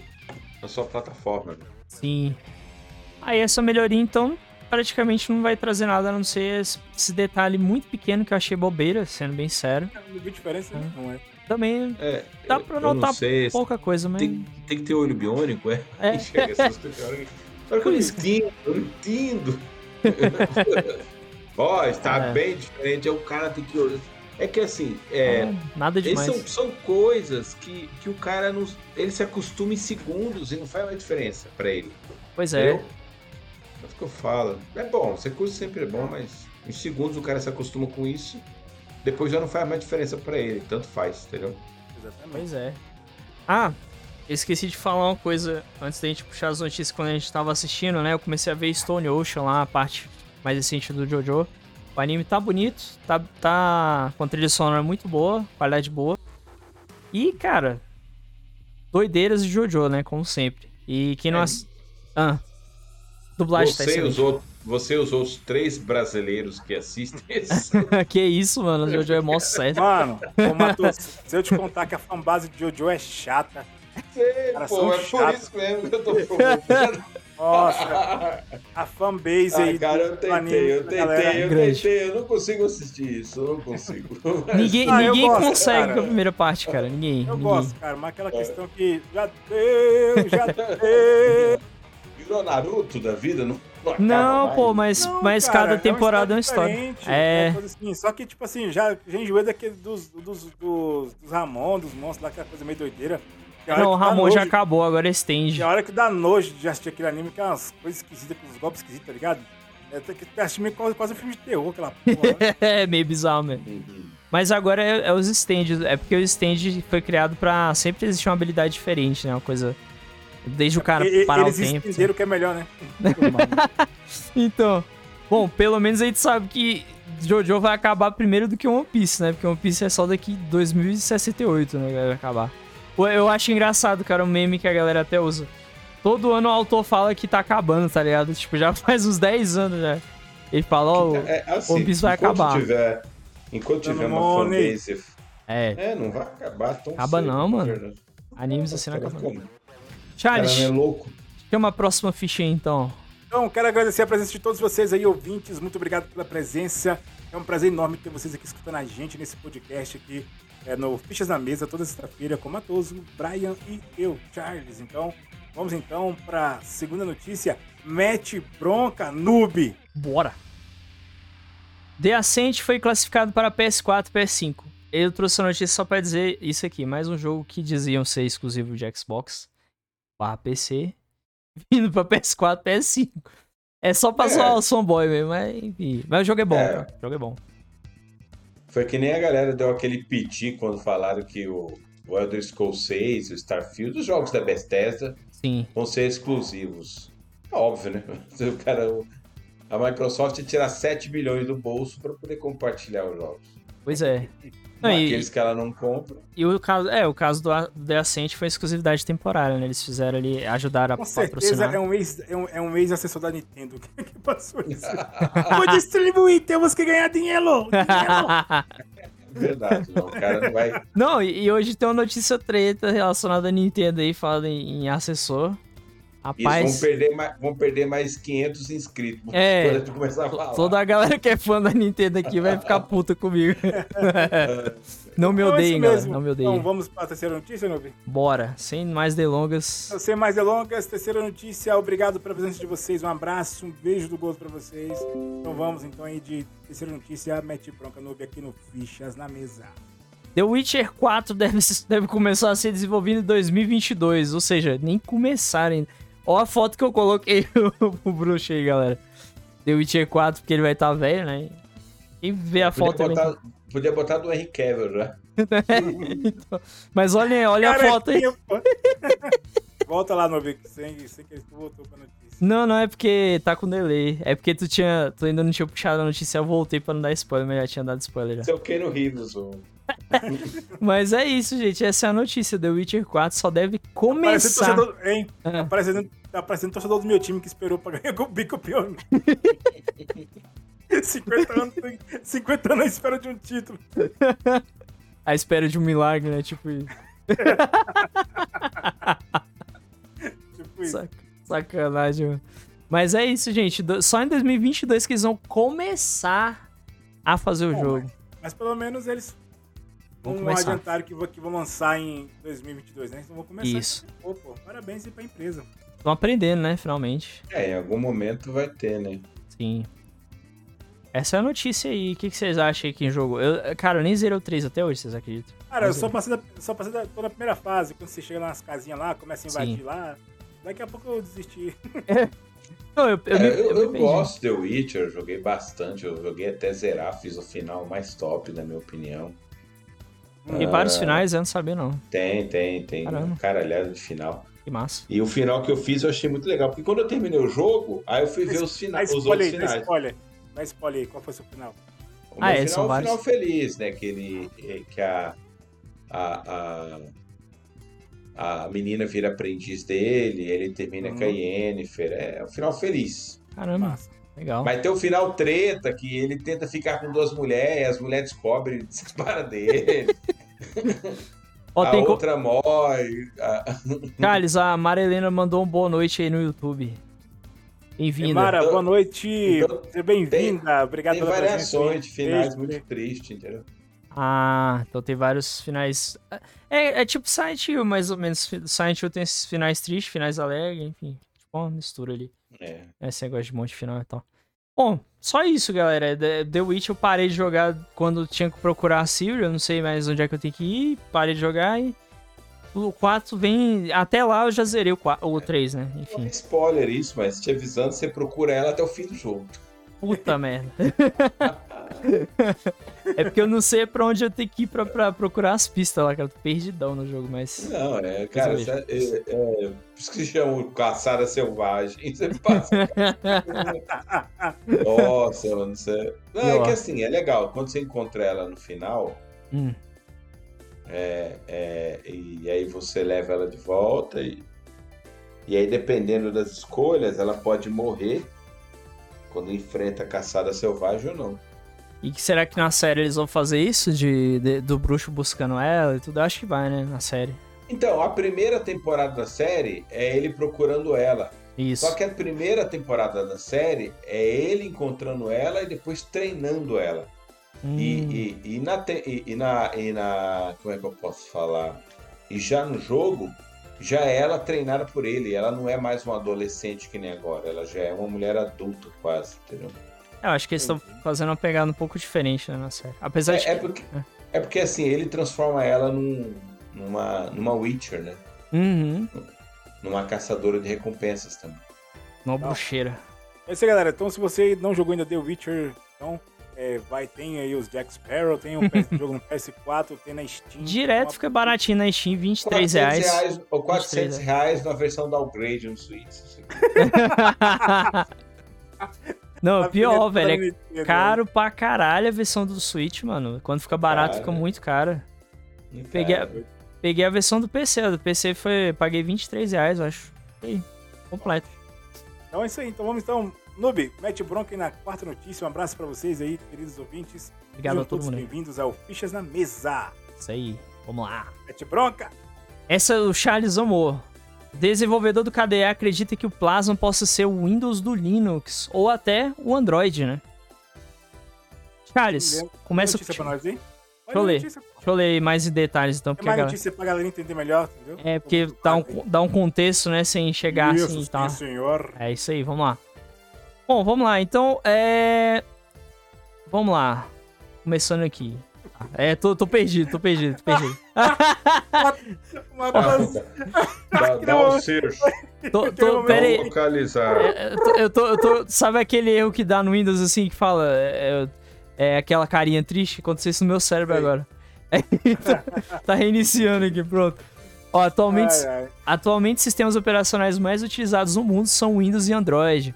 na sua plataforma. Né? Sim. Aí essa melhoria então praticamente não vai trazer nada a não ser esse detalhe muito pequeno que eu achei bobeira, sendo bem sério. Não vi diferença, é. não é? Também é, dá pra notar sei, pouca coisa, mas. Tem, tem, que ter olho biônico, é? É. Essas coisas. eu entendo, eu entendo. Ó, oh, está é. bem diferente. É o cara tem que. É que assim, é, é nada demais. São, são coisas que, que o cara não, ele se acostuma em segundos e não faz mais diferença para ele. Pois é. Entendeu? É o que eu falo. É bom, ser curso sempre é bom, mas em segundos o cara se acostuma com isso. Depois já não faz mais diferença para ele, tanto faz, entendeu? Exatamente. Pois é. Ah, eu esqueci de falar uma coisa antes da gente puxar as notícias quando a gente tava assistindo, né? Eu comecei a ver Stone Ocean lá, a parte mais recente do JoJo. O anime tá bonito, tá, tá com a trilha sonora muito boa, qualidade boa. E, cara, doideiras de JoJo, né? Como sempre. E quem não... É. Ass... Ah, dublagem tá você tá usou Você usou os três brasileiros que assistem esse. que isso, mano. O Jojo é mó sério. Mano, ô, Matheus, se eu te contar que a fanbase de Jojo é chata. Sei, pô, é chatos. por isso mesmo que eu tô provocando. Nossa, a fanbase ah, aí. Cara, eu tentei, eu tentei, eu tentei, eu não consigo assistir isso, eu não consigo. Ninguém, ah, ninguém gosto, consegue cara. a primeira parte, cara. Ninguém. Eu ninguém. gosto, cara, mas aquela questão que já deu, já deu. Virou Naruto da vida, não? Não, pô, mas, não, mas cara, cada temporada é uma história. É uma história. É. é assim, só que, tipo assim, já, já enjoei daquele dos, dos, dos, dos Ramon, dos monstros lá, aquela coisa meio doideira. Não, o Ramon já acabou, agora é Stand. a hora que dá nojo de assistir aquele anime, que é umas coisas esquisitas, com os golpes esquisitos, tá ligado? É que assistir meio quase, quase um filme de terror, aquela porra. Né? é, meio bizarro mesmo. Mas agora é, é, os stands, é porque o stand foi criado pra sempre existir uma habilidade diferente, né? Uma coisa. Desde é o cara parar o tempo. Eles entenderam assim. que é melhor, né? então. Bom, pelo menos a gente sabe que Jojo vai acabar primeiro do que One Piece, né? Porque One Piece é só daqui 2068, né? Vai acabar. Eu acho engraçado, cara, o meme que a galera até usa. Todo ano o autor fala que tá acabando, tá ligado? Tipo, já faz uns 10 anos já. Ele fala, ó, oh, é, assim, One Piece vai acabar. Tiver, enquanto tiver uma fanbase... É. É, não vai acabar tão Acaba cedo, não, mano. Animes assim não acabam. Charles, é louco. chama a próxima ficha aí, então. Então, quero agradecer a presença de todos vocês aí, ouvintes. Muito obrigado pela presença. É um prazer enorme ter vocês aqui escutando a gente nesse podcast aqui é, no Fichas na Mesa, toda sexta-feira, com o Matoso, Brian e eu, Charles. Então, vamos então para segunda notícia. Mete bronca, noob! Bora! The Ascent foi classificado para PS4 e PS5. Eu trouxe a notícia só para dizer isso aqui, mais um jogo que diziam ser exclusivo de Xbox barra PC, vindo para PS4 PS5. É só pra é. zoar o fanboy mesmo, mas enfim. Mas o jogo é bom, é. o jogo é bom. Foi que nem a galera deu aquele piti quando falaram que o, o Elder Scrolls 6, o Starfield, os jogos da Bethesda Sim. vão ser exclusivos. É óbvio, né? O cara, a Microsoft tirar 7 milhões do bolso para poder compartilhar os jogos. Pois é. Não, aqueles e, que ela não compra. E o caso, é, o caso do, do The Ascent foi exclusividade temporária, né? Eles fizeram ali, ajudaram a Com patrocinar. é um ex, é um, é um ex-assessor da Nintendo que passou isso. Vou distribuir, temos que ganhar dinheiro! dinheiro. Verdade, não, o cara não vai. Não, e, e, hoje tem uma notícia treta relacionada à Nintendo aí, falando em, em assessor. Rapaz. Isso, vão perder, mais, vão perder mais 500 inscritos. É. Quando a gente começar a falar. Toda a galera que é fã da Nintendo aqui vai ficar puta comigo. não me então é odeiem, galera. Não me odeiem. Então vamos para a terceira notícia, Novi? Bora. Sem mais delongas. Sem mais delongas, terceira notícia. Obrigado pela presença de vocês. Um abraço, um beijo do gosto para vocês. Então vamos então aí de terceira notícia. Mete bronca, Novi, aqui no Fichas na Mesa. The Witcher 4 deve, deve começar a ser desenvolvido em 2022, ou seja, nem começarem. Ó a foto que eu coloquei o bruxo aí, galera. The Witcher 4, porque ele vai estar tá velho, né? Quem vê a podia foto botar, Podia botar do Henry Cavill, né? então, mas olha, olha a foto aí. Volta lá no Vic, sem, sem que tu voltou pra notícia. Não, não é porque tá com delay. É porque tu tinha. Tu ainda não tinha puxado a notícia, eu voltei pra não dar spoiler, mas já tinha dado spoiler já. Seu Keno Rivers, ô. Mas é isso, gente. Essa é a notícia. The Witcher 4 só deve começar. Tá parecendo, hein? Ah. Tá, parecendo, tá parecendo torcedor do meu time que esperou pra ganhar o bicampeão. 50 anos, 50 anos à espera de um título. a espera de um milagre, né? Tipo isso. tipo isso. Sac sacanagem, mano. Mas é isso, gente. Só em 2022 que eles vão começar a fazer o Bom, jogo. Mas, mas, pelo menos eles vão um adiantar que, que vão lançar em 2022, né? Então vão começar. Isso. Pô, pô, parabéns aí pra empresa. Estão aprendendo, né? Finalmente. É, em algum momento vai ter, né? Sim. Essa é a notícia aí. O que, que vocês acham aqui em jogo? Eu, cara, eu nem zerei o 3 até hoje, vocês acreditam? Cara, eu só passei, da, só passei da, tô na primeira fase. Quando você chega nas casinhas lá, começa a invadir Sim. lá. Daqui a pouco eu desisti. Não, eu, eu, é, eu, eu, eu gosto de The Witcher, eu joguei bastante, eu joguei até zerar, fiz o final mais top, na minha opinião. Tem vários finais, eu não sabia não. Tem, tem, tem. Caramba. Caralhada de final. Que massa. E o final que eu fiz eu achei muito legal, porque quando eu terminei o jogo, aí eu fui ver os, finais, os outros finais. Dá spoiler, dá spoiler aí, qual foi o seu final? O ah, é, final são é um final feliz, né? Que, ele, que a, a, a a menina vira aprendiz dele, ele termina uhum. com a Yennefer. É um final feliz. Caramba, Massa. legal. Mas tem o final treta, que ele tenta ficar com duas mulheres, as mulheres descobrem e separa dele. Ó, a outra co... morre. A... Carlos, a Marilena mandou um boa noite aí no YouTube. Bem-vinda. Mara, boa noite. Então, Seja bem-vinda. Obrigado tem pela variações de finais muito tristes, entendeu? Ah, então tem vários finais. É, é tipo Silent Hill, mais ou menos. Silent Hill tem esses finais tristes, finais alegres, enfim. Tipo uma mistura ali. É. Esse negócio de monte final e tal. Bom, só isso, galera. The Witch eu parei de jogar quando tinha que procurar a Siri. Eu não sei mais onde é que eu tenho que ir. Parei de jogar e. O 4 vem. Até lá eu já zerei o, 4, o 3, né? Enfim. Não é spoiler isso, mas te avisando, você procura ela até o fim do jogo. Puta merda. é porque eu não sei pra onde eu tenho que ir pra, pra procurar as pistas lá, cara. Eu tô perdidão no jogo, mas. Não, é, cara, é, é, é, por isso que chamam caçada selvagem. Você passa. Nossa, mano, você. Não, é que assim, é legal. Quando você encontra ela no final. Hum. É, é, e aí você leva ela de volta e, e aí dependendo das escolhas ela pode morrer quando enfrenta a caçada selvagem ou não. E será que na série eles vão fazer isso? De, de, do bruxo buscando ela e tudo? Eu acho que vai, né? Na série. Então, a primeira temporada da série é ele procurando ela. Isso. Só que a primeira temporada da série é ele encontrando ela e depois treinando ela. Hum. E, e, e, na, e, e, na, e na. Como é que eu posso falar? E já no jogo, já é ela treinada por ele. Ela não é mais uma adolescente que nem agora. Ela já é uma mulher adulta, quase, entendeu? Eu acho que eles estão fazendo uma pegada um pouco diferente né, na série. Apesar é, de. É porque, é. é porque assim, ele transforma ela num, numa, numa Witcher, né? Uhum. Numa caçadora de recompensas também. Uma bruxeira. É isso aí, galera. Então, se você não jogou ainda The Witcher, então é, vai, tem aí os Jack Sparrow, tem um jogo no PS4, tem na Steam. Direto fica baratinho na Steam, 23 reais. reais ou 400 reais na versão downgrade no Switch. Não, pior, velho. É caro pra caralho a versão do Switch, mano. Quando fica barato, cara, fica muito cara. Peguei, a, peguei a versão do PC. A do PC foi. Paguei 23 reais, eu acho. aí, completo. Então é isso aí. Então vamos então. Noob, mete bronca aí na quarta notícia. Um abraço pra vocês aí, queridos ouvintes. Obrigado a todo mundo. Bem-vindos ao Fichas na Mesa. Isso aí. Vamos lá. Mete bronca. Essa é o Charles Amor. Desenvolvedor do KDE acredita que o Plasma possa ser o Windows do Linux ou até o Android, né? Charles, começa com. Pra nós, hein? Deixa eu ler. Deixa eu ler mais detalhes, então. É mais galera... notícia pra galera entender melhor, entendeu? É, porque dá um, dá um contexto, né, sem chegar isso, assim e tal. senhor. É isso aí, vamos lá. Bom, vamos lá. Então, é... Vamos lá. Começando aqui. É, tô, tô perdido, tô perdido, tô perdido. dá, dá um search. Tô, tô, pera aí. Localizar. É, eu, tô, eu, tô, eu tô, Sabe aquele erro que dá no Windows assim que fala. É, é aquela carinha triste? Aconteceu isso no meu cérebro Sim. agora. tá reiniciando aqui, pronto. Ó, atualmente, ai, ai. atualmente, sistemas operacionais mais utilizados no mundo são Windows e Android.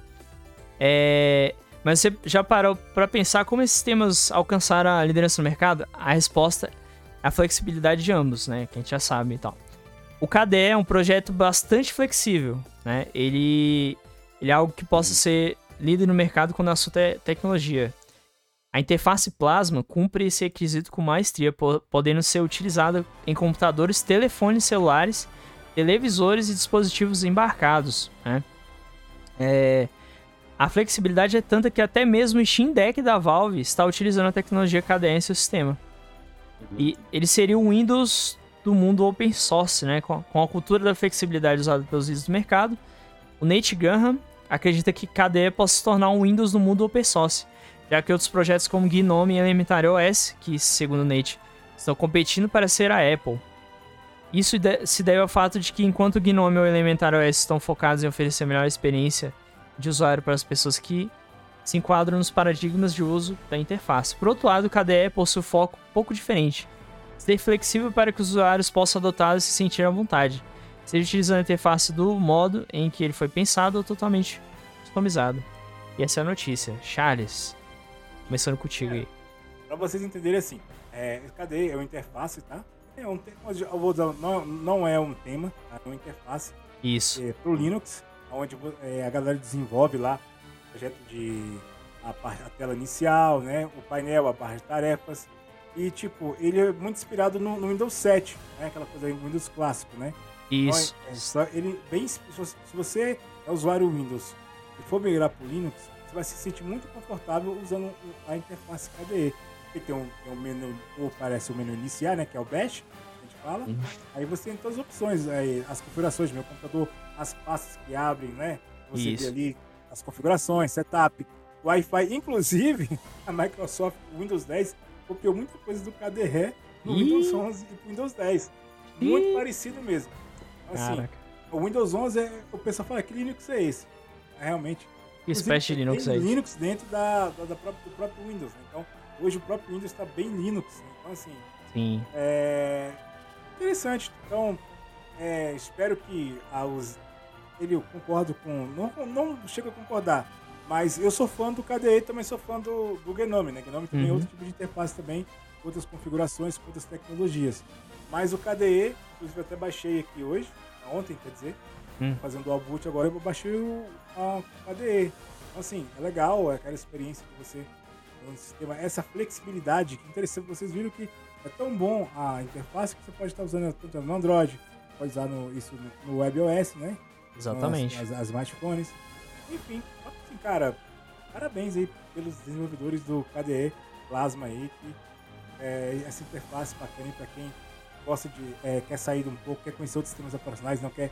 É, mas você já parou para pensar como esses sistemas alcançaram a liderança no mercado? A resposta é a flexibilidade de ambos, né? Que a gente já sabe e tal. O KDE é um projeto bastante flexível, né? Ele, ele é algo que possa ser líder no mercado quando o assunto é tecnologia. A interface Plasma cumpre esse requisito com maestria, podendo ser utilizada em computadores, telefones celulares, televisores e dispositivos embarcados. Né? É... A flexibilidade é tanta que até mesmo o Steam Deck da Valve está utilizando a tecnologia KDE em seu sistema. E ele seria o Windows do mundo open source, né? Com, a cultura da flexibilidade usada pelos líderes do mercado, o Nate Graham acredita que KDE possa se tornar um Windows no mundo open source, já que outros projetos como GNOME e Elementary OS, que segundo Nate, estão competindo para ser a Apple. Isso se deve ao fato de que enquanto o GNOME e o Elementary OS estão focados em oferecer a melhor experiência de usuário para as pessoas que se enquadram nos paradigmas de uso da interface. Por outro lado, o KDE possui um foco um pouco diferente. Ser flexível para que os usuários possam adotá-lo e se sentir à vontade, seja utilizando a interface do modo em que ele foi pensado ou totalmente customizado. E essa é a notícia. Charles, começando contigo aí. É, para vocês entenderem assim, é, KDE é uma interface, tá? É um, eu vou dizer, não, não é um tema, tá? é uma interface. Isso. É, para o Linux, onde é, a galera desenvolve lá projeto de a, a, tela inicial, né? O painel, a barra de tarefas. E, tipo, ele é muito inspirado no, no Windows 7, né? Aquela coisa aí, Windows clássico, né? Isso. Então, é, ele bem, se você é usuário Windows e for migrar para o Linux, você vai se sentir muito confortável usando a interface KDE. Porque tem um, tem um menu, ou parece o um menu iniciar, né? Que é o Bash, fala. Uhum. Aí você tem todas as opções, aí, as configurações do meu computador, as pastas que abrem, né? Você Isso. vê ali as configurações, setup, Wi-Fi. Inclusive, a Microsoft Windows 10 copiou muita coisa do KDE no Ih. Windows 11 e Windows 10. Muito Ih. parecido mesmo. Assim, Caraca. o Windows 11, é, o pessoal fala, que Linux é esse? É, realmente. Que espécie de Linux é esse? Linux dentro da, da, da própria, do próprio Windows. Né? Então, hoje o próprio Windows está bem Linux. Né? Então, assim... Sim. É interessante. Então, é, espero que os ele eu concordo com. Não, não chego a concordar, mas eu sou fã do KDE também sou fã do, do Gnome, né? Gnome também é uhum. outro tipo de interface também, outras configurações, outras tecnologias. Mas o KDE, inclusive eu até baixei aqui hoje, ontem quer dizer, uhum. fazendo o boot agora, eu baixei o a KDE. Então, assim, é legal, é aquela experiência que você no sistema, essa flexibilidade, que interessante, vocês viram que é tão bom a interface que você pode estar usando tanto no Android, pode usar no, isso no, no WebOS, né? Exatamente. As, as, as smartphones. Enfim, assim, cara, parabéns aí pelos desenvolvedores do KDE Plasma aí, que é, essa interface bacana para quem gosta de. É, quer sair um pouco, quer conhecer outros sistemas operacionais, não quer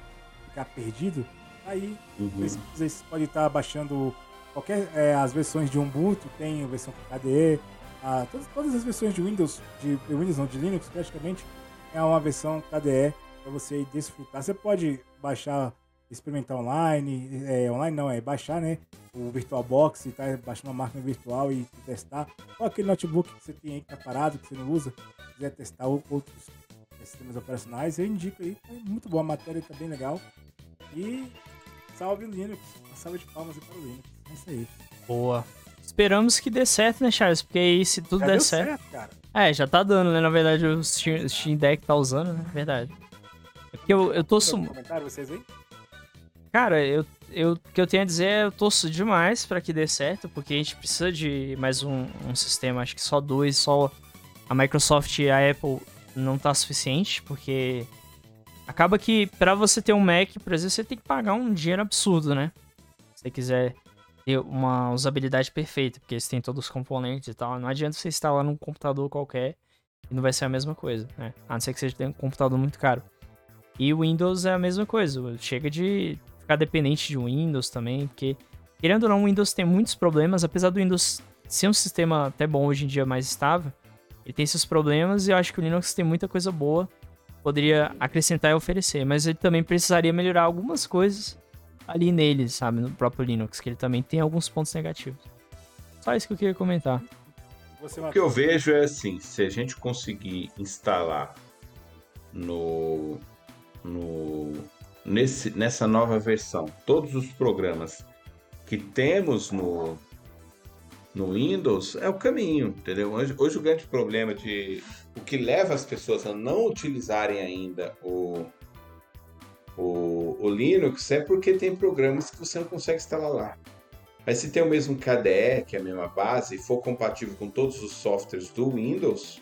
ficar perdido. Aí uhum. vocês, vocês podem estar baixando qualquer. É, as versões de Ubuntu, tem a versão KDE. A, todas, todas as versões de Windows, de Windows não, de Linux praticamente, é uma versão KDE para você desfrutar. Você pode baixar experimentar online, é, online não, é baixar, né, o VirtualBox, tá baixando uma máquina virtual e testar, ou aquele notebook que você tem aí que tá parado, que você não usa, quiser testar outros sistemas operacionais, eu indico aí, é muito boa, a matéria tá bem legal, e salve Linux, uma salva de palmas aí para o Linux, é isso aí. Boa. Esperamos que dê certo, né, Charles? Porque aí, se tudo já der certo... certo cara. É, já tá dando, né? Na verdade, o Steam, Deck tá usando, né? Verdade. É porque eu, eu tô... Sum... comentário vocês aí? Cara, eu, eu, o que eu tenho a dizer é eu torço demais para que dê certo, porque a gente precisa de mais um, um sistema, acho que só dois, só a Microsoft e a Apple não tá suficiente, porque acaba que para você ter um Mac, por exemplo, você tem que pagar um dinheiro absurdo, né? Se você quiser ter uma usabilidade perfeita, porque eles têm todos os componentes e tal. Não adianta você instalar num computador qualquer e não vai ser a mesma coisa, né? A não ser que você tenha um computador muito caro. E o Windows é a mesma coisa, chega de ficar dependente de Windows também, porque, querendo ou não, o Windows tem muitos problemas, apesar do Windows ser um sistema até bom hoje em dia, mais estável, ele tem seus problemas e eu acho que o Linux tem muita coisa boa, poderia acrescentar e oferecer, mas ele também precisaria melhorar algumas coisas ali nele, sabe, no próprio Linux, que ele também tem alguns pontos negativos. Só isso que eu queria comentar. O que eu vejo é assim, se a gente conseguir instalar no, no nesse, nessa nova versão todos os programas que temos no, no Windows, é o caminho, entendeu? Hoje, hoje o grande problema de o que leva as pessoas a não utilizarem ainda o, o, o Linux é porque tem programas que você não consegue instalar lá. Mas se tem o mesmo KDE, que é a mesma base, e for compatível com todos os softwares do Windows,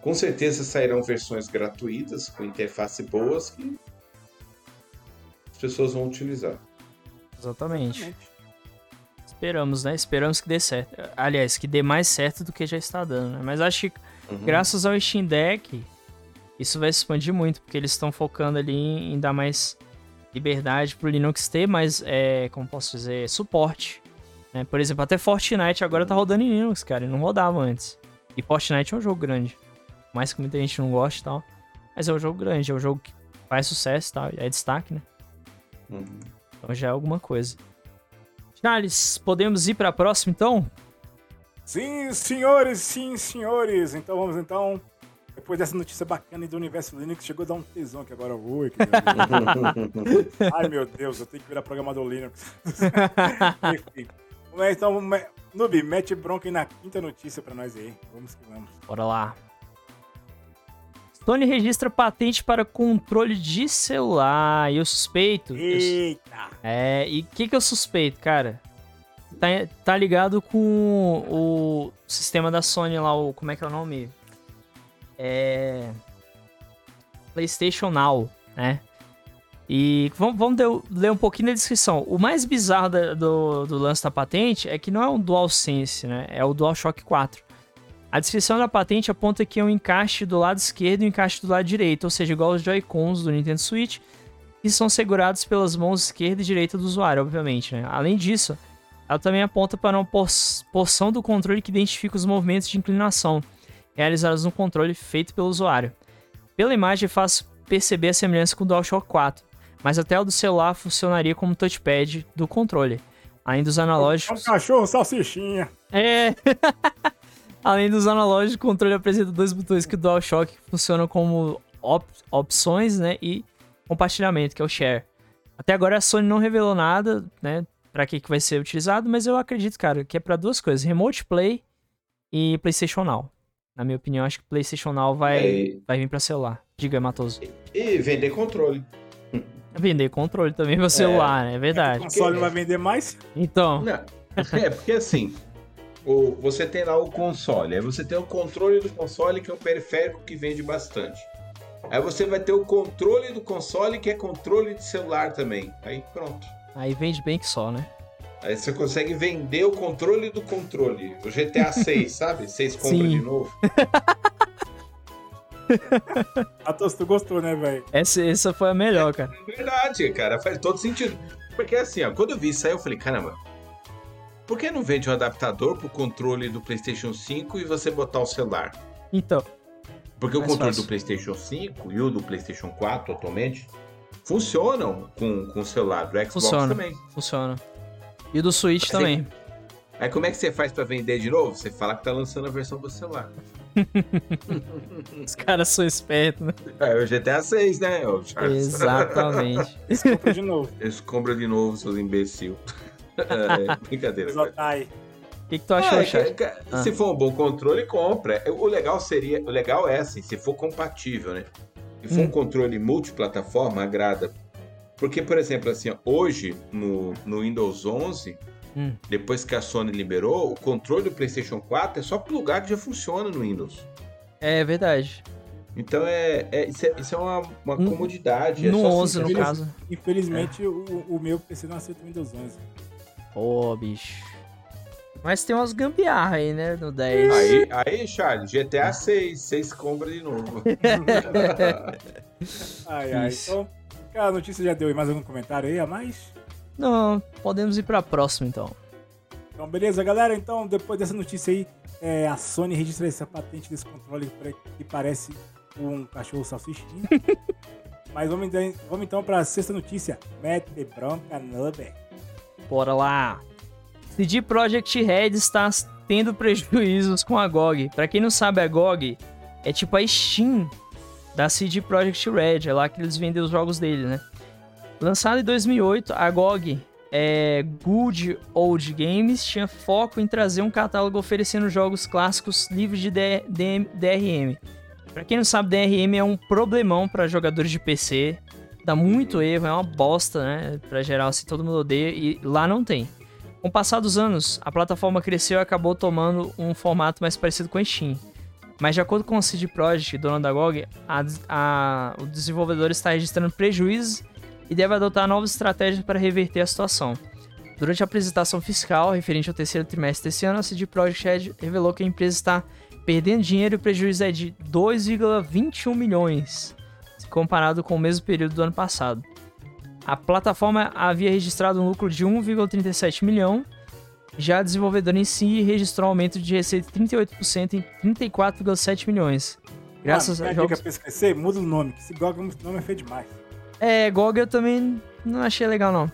com certeza sairão versões gratuitas, com interface boas, que as pessoas vão utilizar. Exatamente. Exatamente. Esperamos, né? Esperamos que dê certo. Aliás, que dê mais certo do que já está dando, né? Mas acho que uhum. graças ao Steam Deck, isso vai se expandir muito, porque eles estão focando ali em dar mais liberdade pro Linux ter mais, é, como posso dizer, suporte. Né? Por exemplo, até Fortnite agora tá rodando em Linux, cara, e não rodava antes. E Fortnite é um jogo grande. Mais que muita gente não gosta e tal. Mas é um jogo grande, é um jogo que faz sucesso e tal. É destaque, né? Uhum. Então já é alguma coisa. Charles, podemos ir pra próxima então? Sim, senhores, sim, senhores. Então vamos então depois dessa notícia bacana do universo Linux, chegou a dar um tesão que agora eu vou. Ai, meu Deus, eu tenho que virar programador Linux. Enfim. Então, Noob, mete bronca aí na quinta notícia pra nós aí. Vamos que vamos. Bora lá. Sony registra patente para controle de celular. E eu suspeito. Eita! Eu, é, e o que, que eu suspeito, cara? Tá, tá ligado com o sistema da Sony lá, o. Como é que é o nome? É, PlayStation Now, né? E vamos, vamos ler um pouquinho da descrição. O mais bizarro da, do, do lance da patente é que não é um DualSense, né? É o DualShock 4. A descrição da patente aponta que é um encaixe do lado esquerdo e um encaixe do lado direito, ou seja, igual os Joy-Cons do Nintendo Switch, que são segurados pelas mãos esquerda e direita do usuário, obviamente. Né? Além disso, ela também aponta para uma porção do controle que identifica os movimentos de inclinação, realizadas no controle feito pelo usuário. Pela imagem é fácil perceber a semelhança com o DualShock 4, mas até o do celular funcionaria como touchpad do controle. Além dos analógicos. É um cachorro salsichinha. É. Além dos analógicos, o controle apresenta dois botões que o DualShock funcionam como op opções, né, e compartilhamento, que é o share. Até agora a Sony não revelou nada, né, para que que vai ser utilizado, mas eu acredito, cara, que é para duas coisas: Remote Play e PlayStation Now. Na minha opinião, acho que o PlayStation Now vai, é, vai vir para celular. Diga, Matoso. E, vender controle. Vender controle também para celular, é, né? É verdade. O console não vai vender mais? Então. Não. É, porque assim, o, você tem lá o console, aí você tem o controle do console, que é um periférico que vende bastante. Aí você vai ter o controle do console, que é controle de celular também. Aí pronto. Aí vende bem que só, né? Aí você consegue vender o controle do controle. O GTA 6, sabe? 6 compra Sim. de novo. Atos, tu gostou, né, velho? Essa, essa foi a melhor, cara. É verdade, cara. Faz todo sentido. Porque assim, ó, quando eu vi isso aí, eu falei, caramba, por que não vende um adaptador pro controle do PlayStation 5 e você botar o celular? Então. Porque o controle fácil. do PlayStation 5 e o do PlayStation 4 atualmente funcionam com, com o celular. Do Xbox Funciona. também. Funciona. E do Switch Mas também. Aí como é que você faz para vender de novo? Você fala que tá lançando a versão do celular. Os caras são espertos, né? É o GTA 6, né, Exatamente. Eles compram de novo. Eles compram de novo, seus imbecil. É, brincadeira. O que, que tu achou, ah, é, que, ah. Se for um bom controle, compra. O legal seria. O legal é assim, se for compatível, né? Se for hum. um controle multiplataforma, agrada porque, por exemplo, assim, hoje no, no Windows 11, hum. depois que a Sony liberou, o controle do PlayStation 4 é só plugar que já funciona no Windows. É verdade. Então é, é, isso, é isso é uma, uma comodidade. No é 11, no caso. Infelizmente, é. o, o meu PC não aceita o Windows 11. Pô, bicho. Mas tem umas gambiarra aí, né? No 10. Aí, aí Charles, GTA 6, 6 compra de novo. ai, ai. Então, a notícia já deu mais algum comentário aí a mais? Não, podemos ir pra próxima então. Então, beleza, galera. Então, depois dessa notícia aí, é, a Sony registra essa patente desse controle que parece um cachorro salsichinho. Mas vamos, então, vamos então para a sexta notícia. Mete bronca Nube. Bora lá. CD Projekt Red está tendo prejuízos com a GOG. Para quem não sabe, a GOG é tipo a Steam da CD Projekt Red, é lá que eles vendem os jogos dele, né? Lançado em 2008, a GOG é, Good Old Games tinha foco em trazer um catálogo oferecendo jogos clássicos livres de DRM. Para quem não sabe, DRM é um problemão para jogadores de PC. Dá muito erro, é uma bosta, né? Pra geral, assim, todo mundo odeia. E lá não tem. Com o passar dos anos, a plataforma cresceu e acabou tomando um formato mais parecido com a Steam. Mas de acordo com o CD Projekt, dono da GOG, a, a, o desenvolvedor está registrando prejuízos e deve adotar novas estratégias para reverter a situação. Durante a apresentação fiscal referente ao terceiro trimestre desse ano, a CD Projekt revelou que a empresa está perdendo dinheiro e o prejuízo é de 2,21 milhões, comparado com o mesmo período do ano passado. A plataforma havia registrado um lucro de 1,37 milhão, já a desenvolvedora em si registrou um aumento de receita de 38% em 34,7 milhões. Graças a jogos... dica pra esquecer, muda o nome, que esse GOG nome é feio demais. É, GOG eu também não achei legal, não.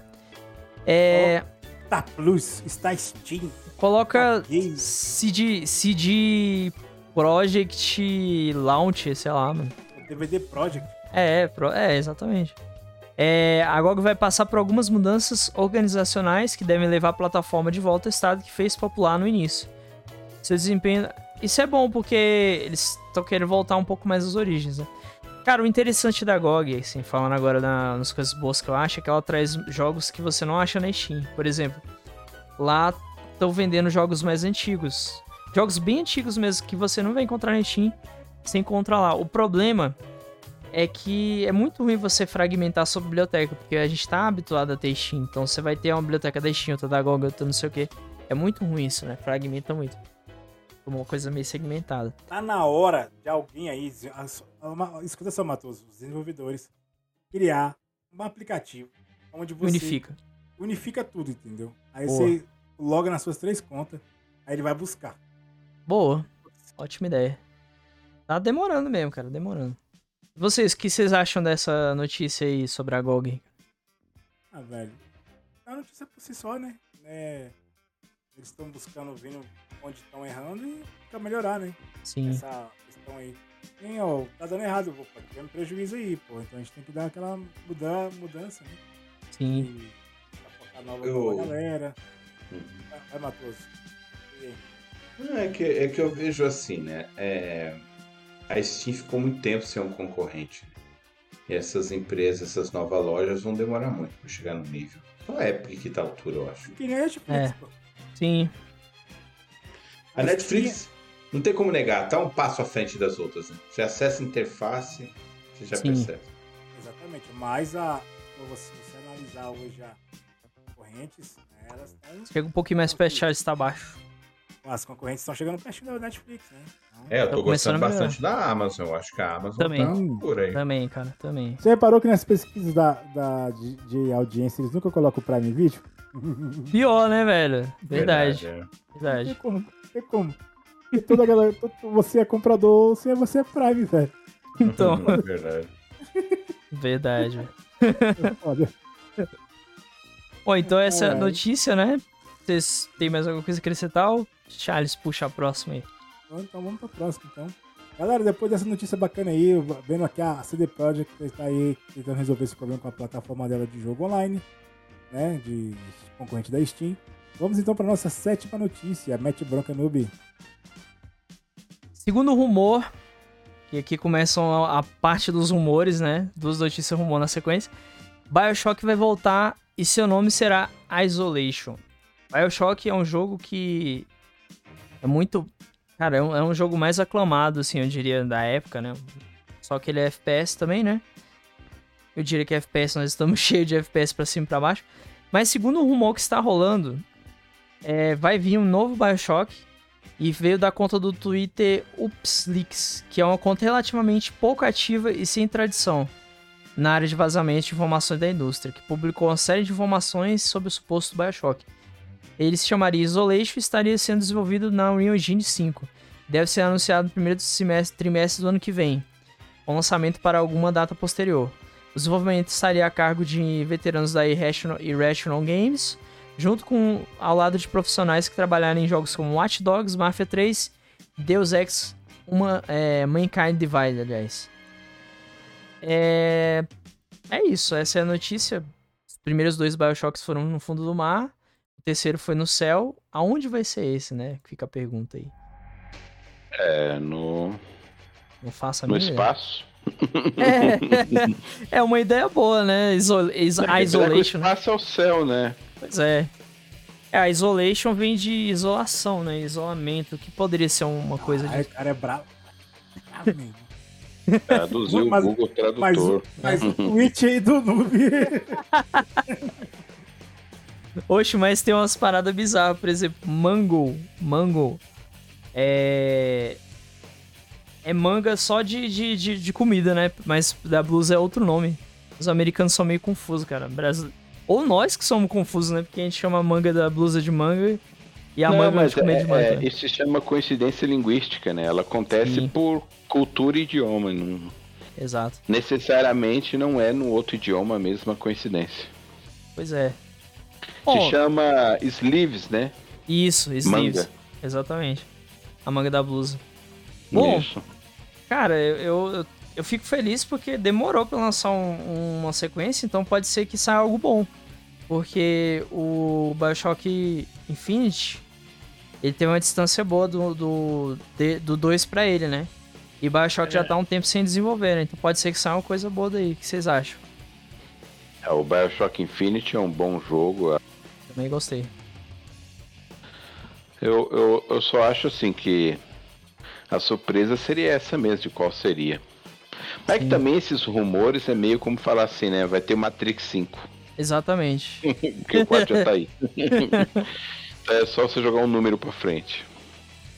É... Tá Plus, está Steam. Coloca CD, CD Project Launch, sei lá, mano. DVD Project. É, é, é exatamente. É, a GOG vai passar por algumas mudanças organizacionais que devem levar a plataforma de volta ao estado que fez popular no início. Seu desempenho. Isso é bom porque eles estão querendo voltar um pouco mais às origens, né? Cara, o interessante da GOG, assim, falando agora na, nas coisas boas que eu acho, é que ela traz jogos que você não acha na Steam. Por exemplo, lá estão vendendo jogos mais antigos. Jogos bem antigos mesmo, que você não vai encontrar na Steam, você encontra lá. O problema é que é muito ruim você fragmentar a sua biblioteca, porque a gente tá habituado a ter Steam. Então você vai ter uma biblioteca da Steam, outra da GOG, outra não sei o que. É muito ruim isso, né? Fragmenta muito. Uma coisa meio segmentada. Tá na hora de alguém aí, escuta só, Matoso, os desenvolvedores, criar um aplicativo onde você unifica. Unifica tudo, entendeu? Aí Boa. você loga nas suas três contas, aí ele vai buscar. Boa. Ótima ideia. Tá demorando mesmo, cara, demorando. Vocês, o que vocês acham dessa notícia aí sobre a GOG? Ah, velho. É uma notícia por si só, né? É, eles estão buscando, vendo onde estão errando e pra melhorar, né? Sim. Essa questão aí. Sim, ó, tá dando errado, pô, pode ter um prejuízo aí, pô. Então a gente tem que dar aquela muda, mudança, né? Sim. E, pra focar nova eu... galera. Uhum. Vai, Matoso. Não, é que, é que eu vejo assim, né? É, a Steam ficou muito tempo sem um concorrente. Né? E essas empresas, essas novas lojas vão demorar muito para chegar no nível. Só a Epic que tá à altura, eu acho. Que nem a Netflix, é. pô. Sim. A Netflix, não tem como negar, tá um passo à frente das outras, né? Você acessa a interface, você já Sim. percebe. Exatamente, mas a, se você analisar hoje a concorrentes, né, elas estão... Chega um pouquinho mais perto, Charles está abaixo. As concorrentes estão chegando pertinho da Netflix, né? Então... É, eu tô gostando bastante da Amazon. Eu acho que a Amazon também, tá por aí. Também, cara, também. Você reparou que nas pesquisas da, da, de, de audiência eles nunca colocam o Prime Video? Pior, né, velho? Verdade. Verdade. É. Verdade. Tem como. Tem como. E toda galera, você é comprador, você, você é Prime, velho. Então. Verdade. Verdade. É Bom, então essa é. notícia, né? Vocês têm mais alguma coisa a acrescentar? Charles, puxa a próxima aí. Então vamos pra próxima, então. Galera, depois dessa notícia bacana aí, vendo aqui a CD Projekt está aí tentando resolver esse problema com a plataforma dela de jogo online, né, de concorrente da Steam. Vamos então para nossa sétima notícia, Matt Bronca Noob. Segundo o rumor, que aqui começam a, a parte dos rumores, né, duas notícias rumor na sequência, BioShock vai voltar e seu nome será Isolation. BioShock é um jogo que é muito. Cara, é um, é um, jogo mais aclamado, assim, eu diria, da época, né? Só que ele é FPS também, né? Eu diria que FPS, nós estamos cheios de FPS pra cima e pra baixo. Mas segundo o rumor que está rolando, é, vai vir um novo Bioshock. E veio da conta do Twitter UpsLeaks, que é uma conta relativamente pouco ativa e sem tradição na área de vazamento de informações da indústria, que publicou uma série de informações sobre o suposto Bioshock. Ele se chamaria Isolation e estaria sendo desenvolvido na Unreal Engine 5. Deve ser anunciado no primeiro semestre, trimestre do ano que vem, com lançamento para alguma data posterior. O desenvolvimento estaria a cargo de veteranos da Irrational, Irrational Games, junto com ao lado de profissionais que trabalharam em jogos como Watch Dogs, Mafia 3, Deus Ex, uma, é, Mankind Divided, aliás. É, é isso, essa é a notícia. Os primeiros dois Bioshocks foram no fundo do mar, terceiro foi no céu. Aonde vai ser esse, né? Fica a pergunta aí. É, no. Não faça No espaço. É, é uma ideia boa, né? Iso, is, a isolation. O espaço é o céu, né? Pois é. É, a isolation vem de isolação, né? Isolamento, que poderia ser uma coisa Ai, de. o cara é bravo. É bravo mesmo. Traduziu Mas- o Google Mas, Tradutor. o- mas o tweet aí do noob. Oxe, mas tem umas paradas bizarras, por exemplo, mango. Mango. É. É manga só de, de, de, de comida, né? Mas da blusa é outro nome. Os americanos são meio confusos, cara. Brasile... Ou nós que somos confusos, né? Porque a gente chama a manga da blusa de manga e a Não, manga mas de comer é- de manga. é, isso se chama coincidência linguística, né? Ela acontece Sim. por cultura e idioma. Não, Exato. necessariamente não é no outro idioma a mesma coincidência. Pois é. Se chama sleeves, né? isso, sleeves. Manga. Exatamente. A manga da blusa. Bom, Isso. Cara, eu, eu, eu, fico feliz porque demorou pra lançar um- uma sequência, então pode ser que saia algo bom. Porque o Bioshock Infinite, ele tem uma distância boa do 2 do, do 2 pra ele, né? E Bioshock já tá um tempo sem desenvolver, né? Então pode ser que saia uma coisa boa daí. O que vocês acham? É, o Bioshock Infinite é um bom jogo. Também gostei. Eu, eu, eu só acho assim que a surpresa seria essa mesmo, de qual seria. Mas é que também esses rumores é meio como falar assim, né? Vai ter Matrix 5, Exatamente. porque o 4 já tá aí. é só você jogar um número pra frente.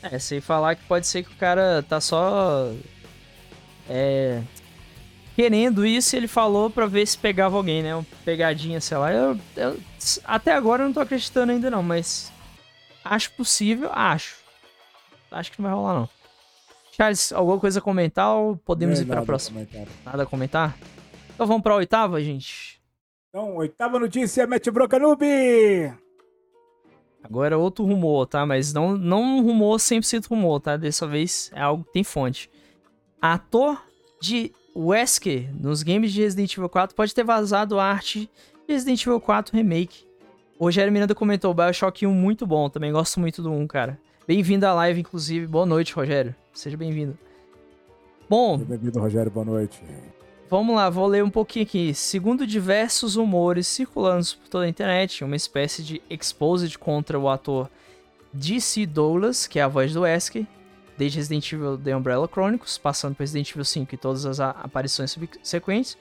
É, sem falar que pode ser que o cara tá só. É. Querendo isso, ele falou pra ver se pegava alguém, né? Uma pegadinha, sei lá. Eu, eu- até agora eu não tô acreditando ainda, não, mas. Acho possível, acho. Acho que não vai rolar, não. Charles, alguma coisa a comentar ou podemos Não ir pra nada próxima? comentário. Nada a comentar? Então vamos pra oitava, gente. Então, oitava notícia, mete bronca noob! Agora é outro rumor, tá? Mas não, não um rumor 100% rumor, tá? Dessa vez é algo que tem fonte. Ator de Wesker nos games de Resident Evil 4 pode ter vazado a arte de Resident Evil 4 Remake. O Rogério Miranda comentou, Bioshock 1 muito bom, também gosto muito do 1, cara. Bem-vindo à live, inclusive. Boa noite, Rogério. Seja bem-vindo. Bom, Bem-vindo, Rogério, boa noite. Vamos lá, vou ler um pouquinho aqui. Segundo diversos rumores circulando por toda a internet, uma espécie de exposed contra o ator DC Douglas, que é a voz do Wesker, desde Resident Evil The Umbrella Chronicles, passando por Resident Evil 5 e todas as aparições subsequentes,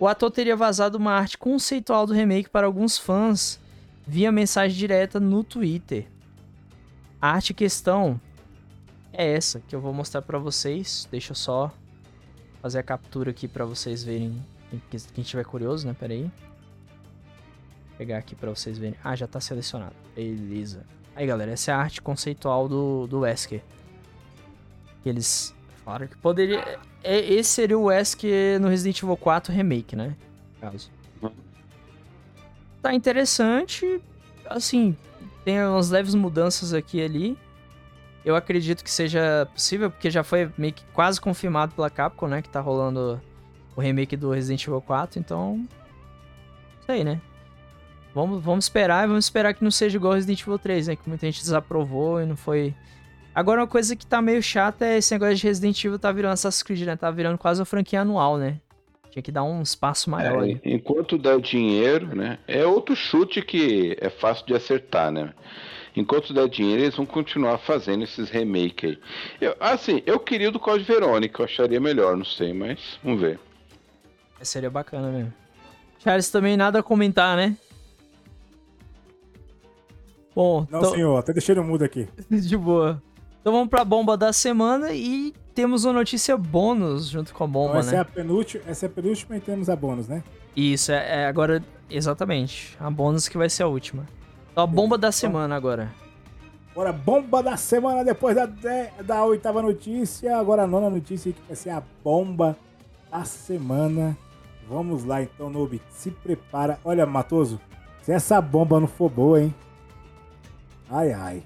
o ator teria vazado uma arte conceitual do remake para alguns fãs via mensagem direta no Twitter. A arte questão é essa que eu vou mostrar para vocês. Deixa eu só fazer a captura aqui pra vocês verem. Quem, quem tiver curioso, né? Pera aí. Vou pegar aqui pra vocês verem. Ah, já tá selecionado. Beleza. Aí, galera, essa é a arte conceitual do, do Wesker. Que eles falaram que poderia... é- Esse seria o Wesker no Resident Evil 4 Remake, né? No caso. Tá interessante. Assim, tem umas leves mudanças aqui e ali. Eu acredito que seja possível, porque já foi meio que quase confirmado pela Capcom, né? Que tá rolando o remake do Resident Evil 4, então. Isso aí, né? Vamos, vamos esperar e vamos esperar que não seja igual Resident Evil 3, né? Que muita gente desaprovou e não foi. Agora, uma coisa que tá meio chata é esse negócio de Resident Evil tá virando Assassin's Creed, né? Tá virando quase uma franquia anual, né? Tinha que dar um espaço maior. É, enquanto der dinheiro, né? É outro chute que é fácil de acertar, né? Enquanto der dinheiro, eles vão continuar fazendo esses remake aí. Eu, assim, eu queria o do Código Verônica, eu acharia melhor, não sei, mas vamos ver. Seria bacana mesmo. Charles também nada a comentar, né? Bom, Não, então- senhor, até deixei no mudo aqui. De boa. Então vamos pra bomba da semana e temos uma notícia bônus junto com a Então, bomba, essa, né? é a penúltima, essa é a penúltima e temos a bônus, né? Isso, é, é agora, exatamente. A bônus que vai ser a última. Então a bomba da semana agora. Agora, bomba da semana depois da, da oitava notícia. Agora a nona notícia que vai ser a bomba da semana. Vamos lá então, Noob. Se prepara. Olha, Matoso, Se essa bomba não for boa, hein? Ai, ai.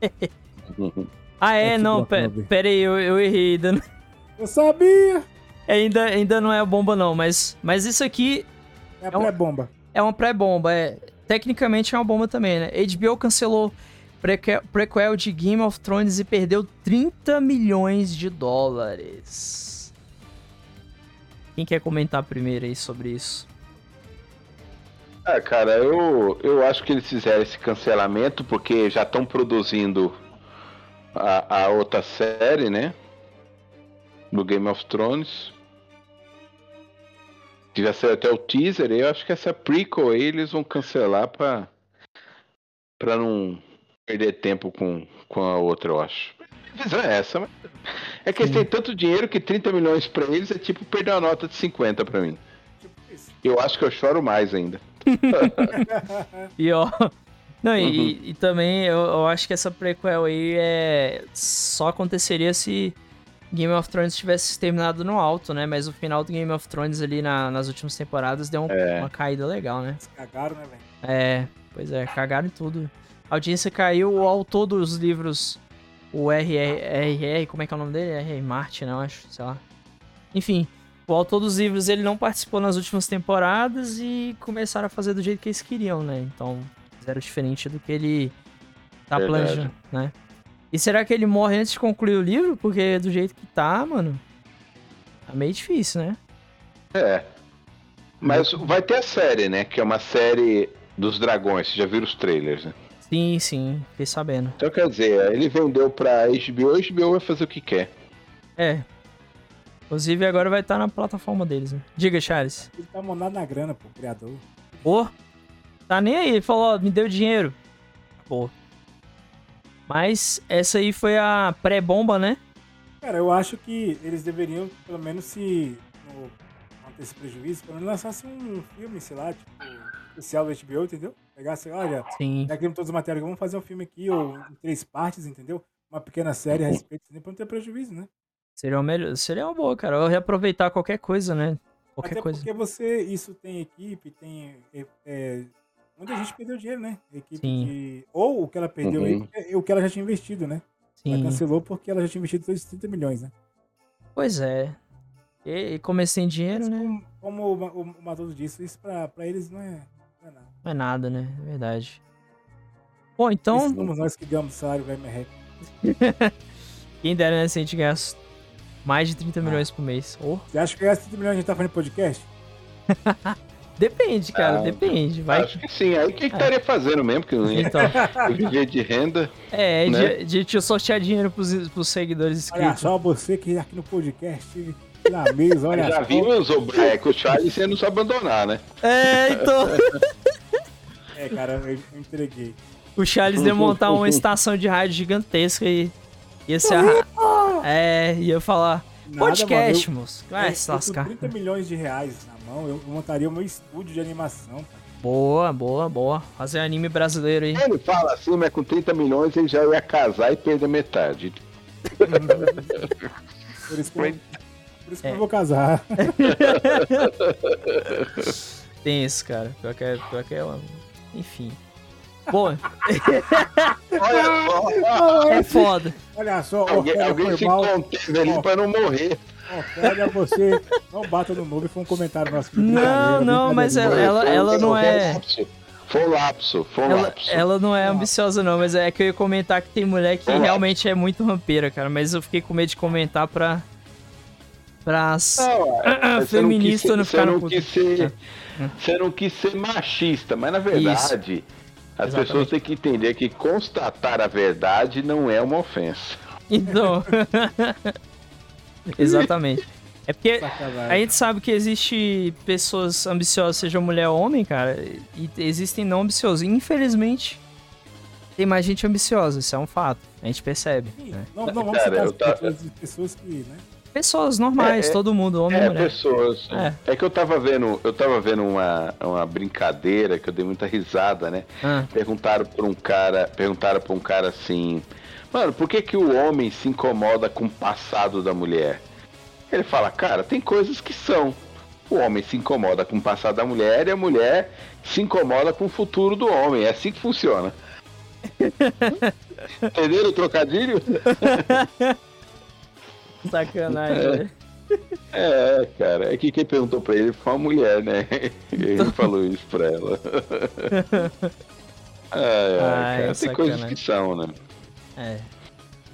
ah, é? Não, pera aí, eu, eu errei. Ainda não... Eu sabia! Ainda, ainda não é a bomba, não, mas, mas isso aqui. É a é pré-bomba. É uma pré-bomba, é. Tecnicamente é uma bomba também, né? HBO cancelou prequel de Game of Thrones e perdeu 30 milhões de dólares. Quem quer comentar primeiro aí sobre isso? Ah, cara, eu, eu acho que eles fizeram esse cancelamento porque já estão produzindo a, a outra série, né? No Game of Thrones. Que já saiu até o teaser, eu acho que essa prequel aí eles vão cancelar pra, pra não perder tempo com, com a outra, eu acho. A visão é essa, mas... É que eles têm tanto dinheiro que 30 milhões pra eles é tipo perder uma nota de 50 pra mim. Eu acho que eu choro mais ainda. e ó. Não, uhum. e, e, também eu, eu, acho que essa prequel aí é. Só aconteceria se Game of Thrones tivesse terminado no alto, né? Mas o final do Game of Thrones ali na, nas últimas temporadas deu um, é. uma caída legal, né? Eles cagaram, né, velho? É, pois é, cagaram em tudo. A audiência caiu, o autor dos livros, o RR, como é que é o nome dele? R.R. Martin, não, acho, sei lá. Enfim, o autor dos livros ele não participou nas últimas temporadas e começaram a fazer do jeito que eles queriam, né? Então fizeram diferente do que ele tá Verdade. planejando, né? E será que ele morre antes de concluir o livro? Porque do jeito que tá, mano, tá meio difícil, né? É. Mas vai ter a série, né? Que é uma série dos dragões. Vocês já viram os trailers, né? Sim, sim, fiquei sabendo. Então quer dizer, ele vendeu pra HBO, a HBO vai fazer o que quer. É, Inclusive, agora vai estar tá na plataforma deles, né? Diga, Charles. Ele tá monado na grana, pô, criador. Pô, tá nem aí. Ele falou, ó, me deu dinheiro. Pô. Mas essa aí foi a pré-bomba, né? Cara, eu acho que eles deveriam, pelo menos se no, não ter esse prejuízo, pelo menos lançasse um filme, sei lá, tipo, especial do HBO, entendeu? Pegasse, olha, Sim. já criamos todos os materiais, vamos fazer um filme aqui, ou em três partes, entendeu? Uma pequena série a respeito, pra não ter prejuízo, né? Seria, uma melhor, seria uma boa, cara. Eu reaproveitar qualquer coisa, né? Qualquer Até coisa. porque você, isso tem equipe, tem. É, é, muita gente perdeu dinheiro, né? Equipe Sim. De, ou o que ela perdeu uhum. aí, o que ela já tinha investido, né? Sim. Ela cancelou porque ela já tinha investido 30 milhões, né? Pois é. E, e comecei sem dinheiro, Mas, né? Como, como o, o Matoso disse, isso pra, pra eles não é, não é nada. Não é nada, né? É verdade. Bom, então. Somos nós que ganhamos salário, vai merreca. Quem dera, né? Se a gente ganhasse mais de 30 ah. milhões por mês. Oh. Você acha que essa 30 milhões a gente tá fazendo podcast? depende, cara, ah, depende. Vai... Acho que sim. Aí o que, que estaria fazendo mesmo? Que não ia então. viver de renda. É, né? de, de, sortear dinheiro pros, pros seguidores inscritos. Olha só você que aqui no podcast na mesa, olha Já vimos o Breco, o Charles sendo se abandonar, né? É, então. é, cara, eu, eu entreguei. O Charles ia montar uma estação de rádio gigantesca e ia ser a, é, ia falar. Nada, podcast, mano, moço. Vai se lascar. 30 milhões de reais na mão, eu montaria o meu estúdio de animação. Boa, boa, boa. Fazer anime brasileiro aí. Ele fala assim, mas com 30 milhões ele já ia casar e perder metade. por isso que, eu, por isso que é. eu vou casar. Tem isso, cara. Pior que é, pior que é Enfim. Bom. é foda. Olha só, alguém, alguém se conteve ali pra não morrer. Olha você, não bata no novo, foi um comentário nosso. Não, não, mas ela, ela, ela não é. Foi lapso, foi ela, lapso. Ela não é ambiciosa, não, mas é que eu ia comentar que tem mulher que realmente é muito rampeira, cara. Mas eu fiquei com medo de comentar pra. pra. Não, feminista não, não ficar no. Quis ser, você não quis ser machista, mas na verdade. Isso as Exatamente. pessoas têm que entender que constatar a verdade não é uma ofensa. Então. Exatamente. É porque a gente sabe que existe pessoas ambiciosas, seja mulher ou homem, cara, e existem não ambiciosos. Infelizmente, tem mais gente ambiciosa, isso é um fato. A gente percebe. Sim, né? Não, não vamos cara, citar as pessoas que, né? Pessoas normais, é, é, todo mundo, homem é, e mulher. pessoas. É. é que eu tava vendo, eu tava vendo uma, uma brincadeira que eu dei muita risada, né? Ah. Perguntaram pra um cara, perguntaram pra um cara assim, mano, por que que o homem se incomoda com o passado da mulher? Ele fala, cara, tem coisas que são. o homem se incomoda com o passado da mulher e a mulher se incomoda com o futuro do homem. É assim que funciona. Entenderam o trocadilho? Sacanagem, é. é, cara. É que quem perguntou pra ele foi uma mulher, né? Ele falou isso pra ela. É, é, Ai, cara. Tem coisas que são, né? É.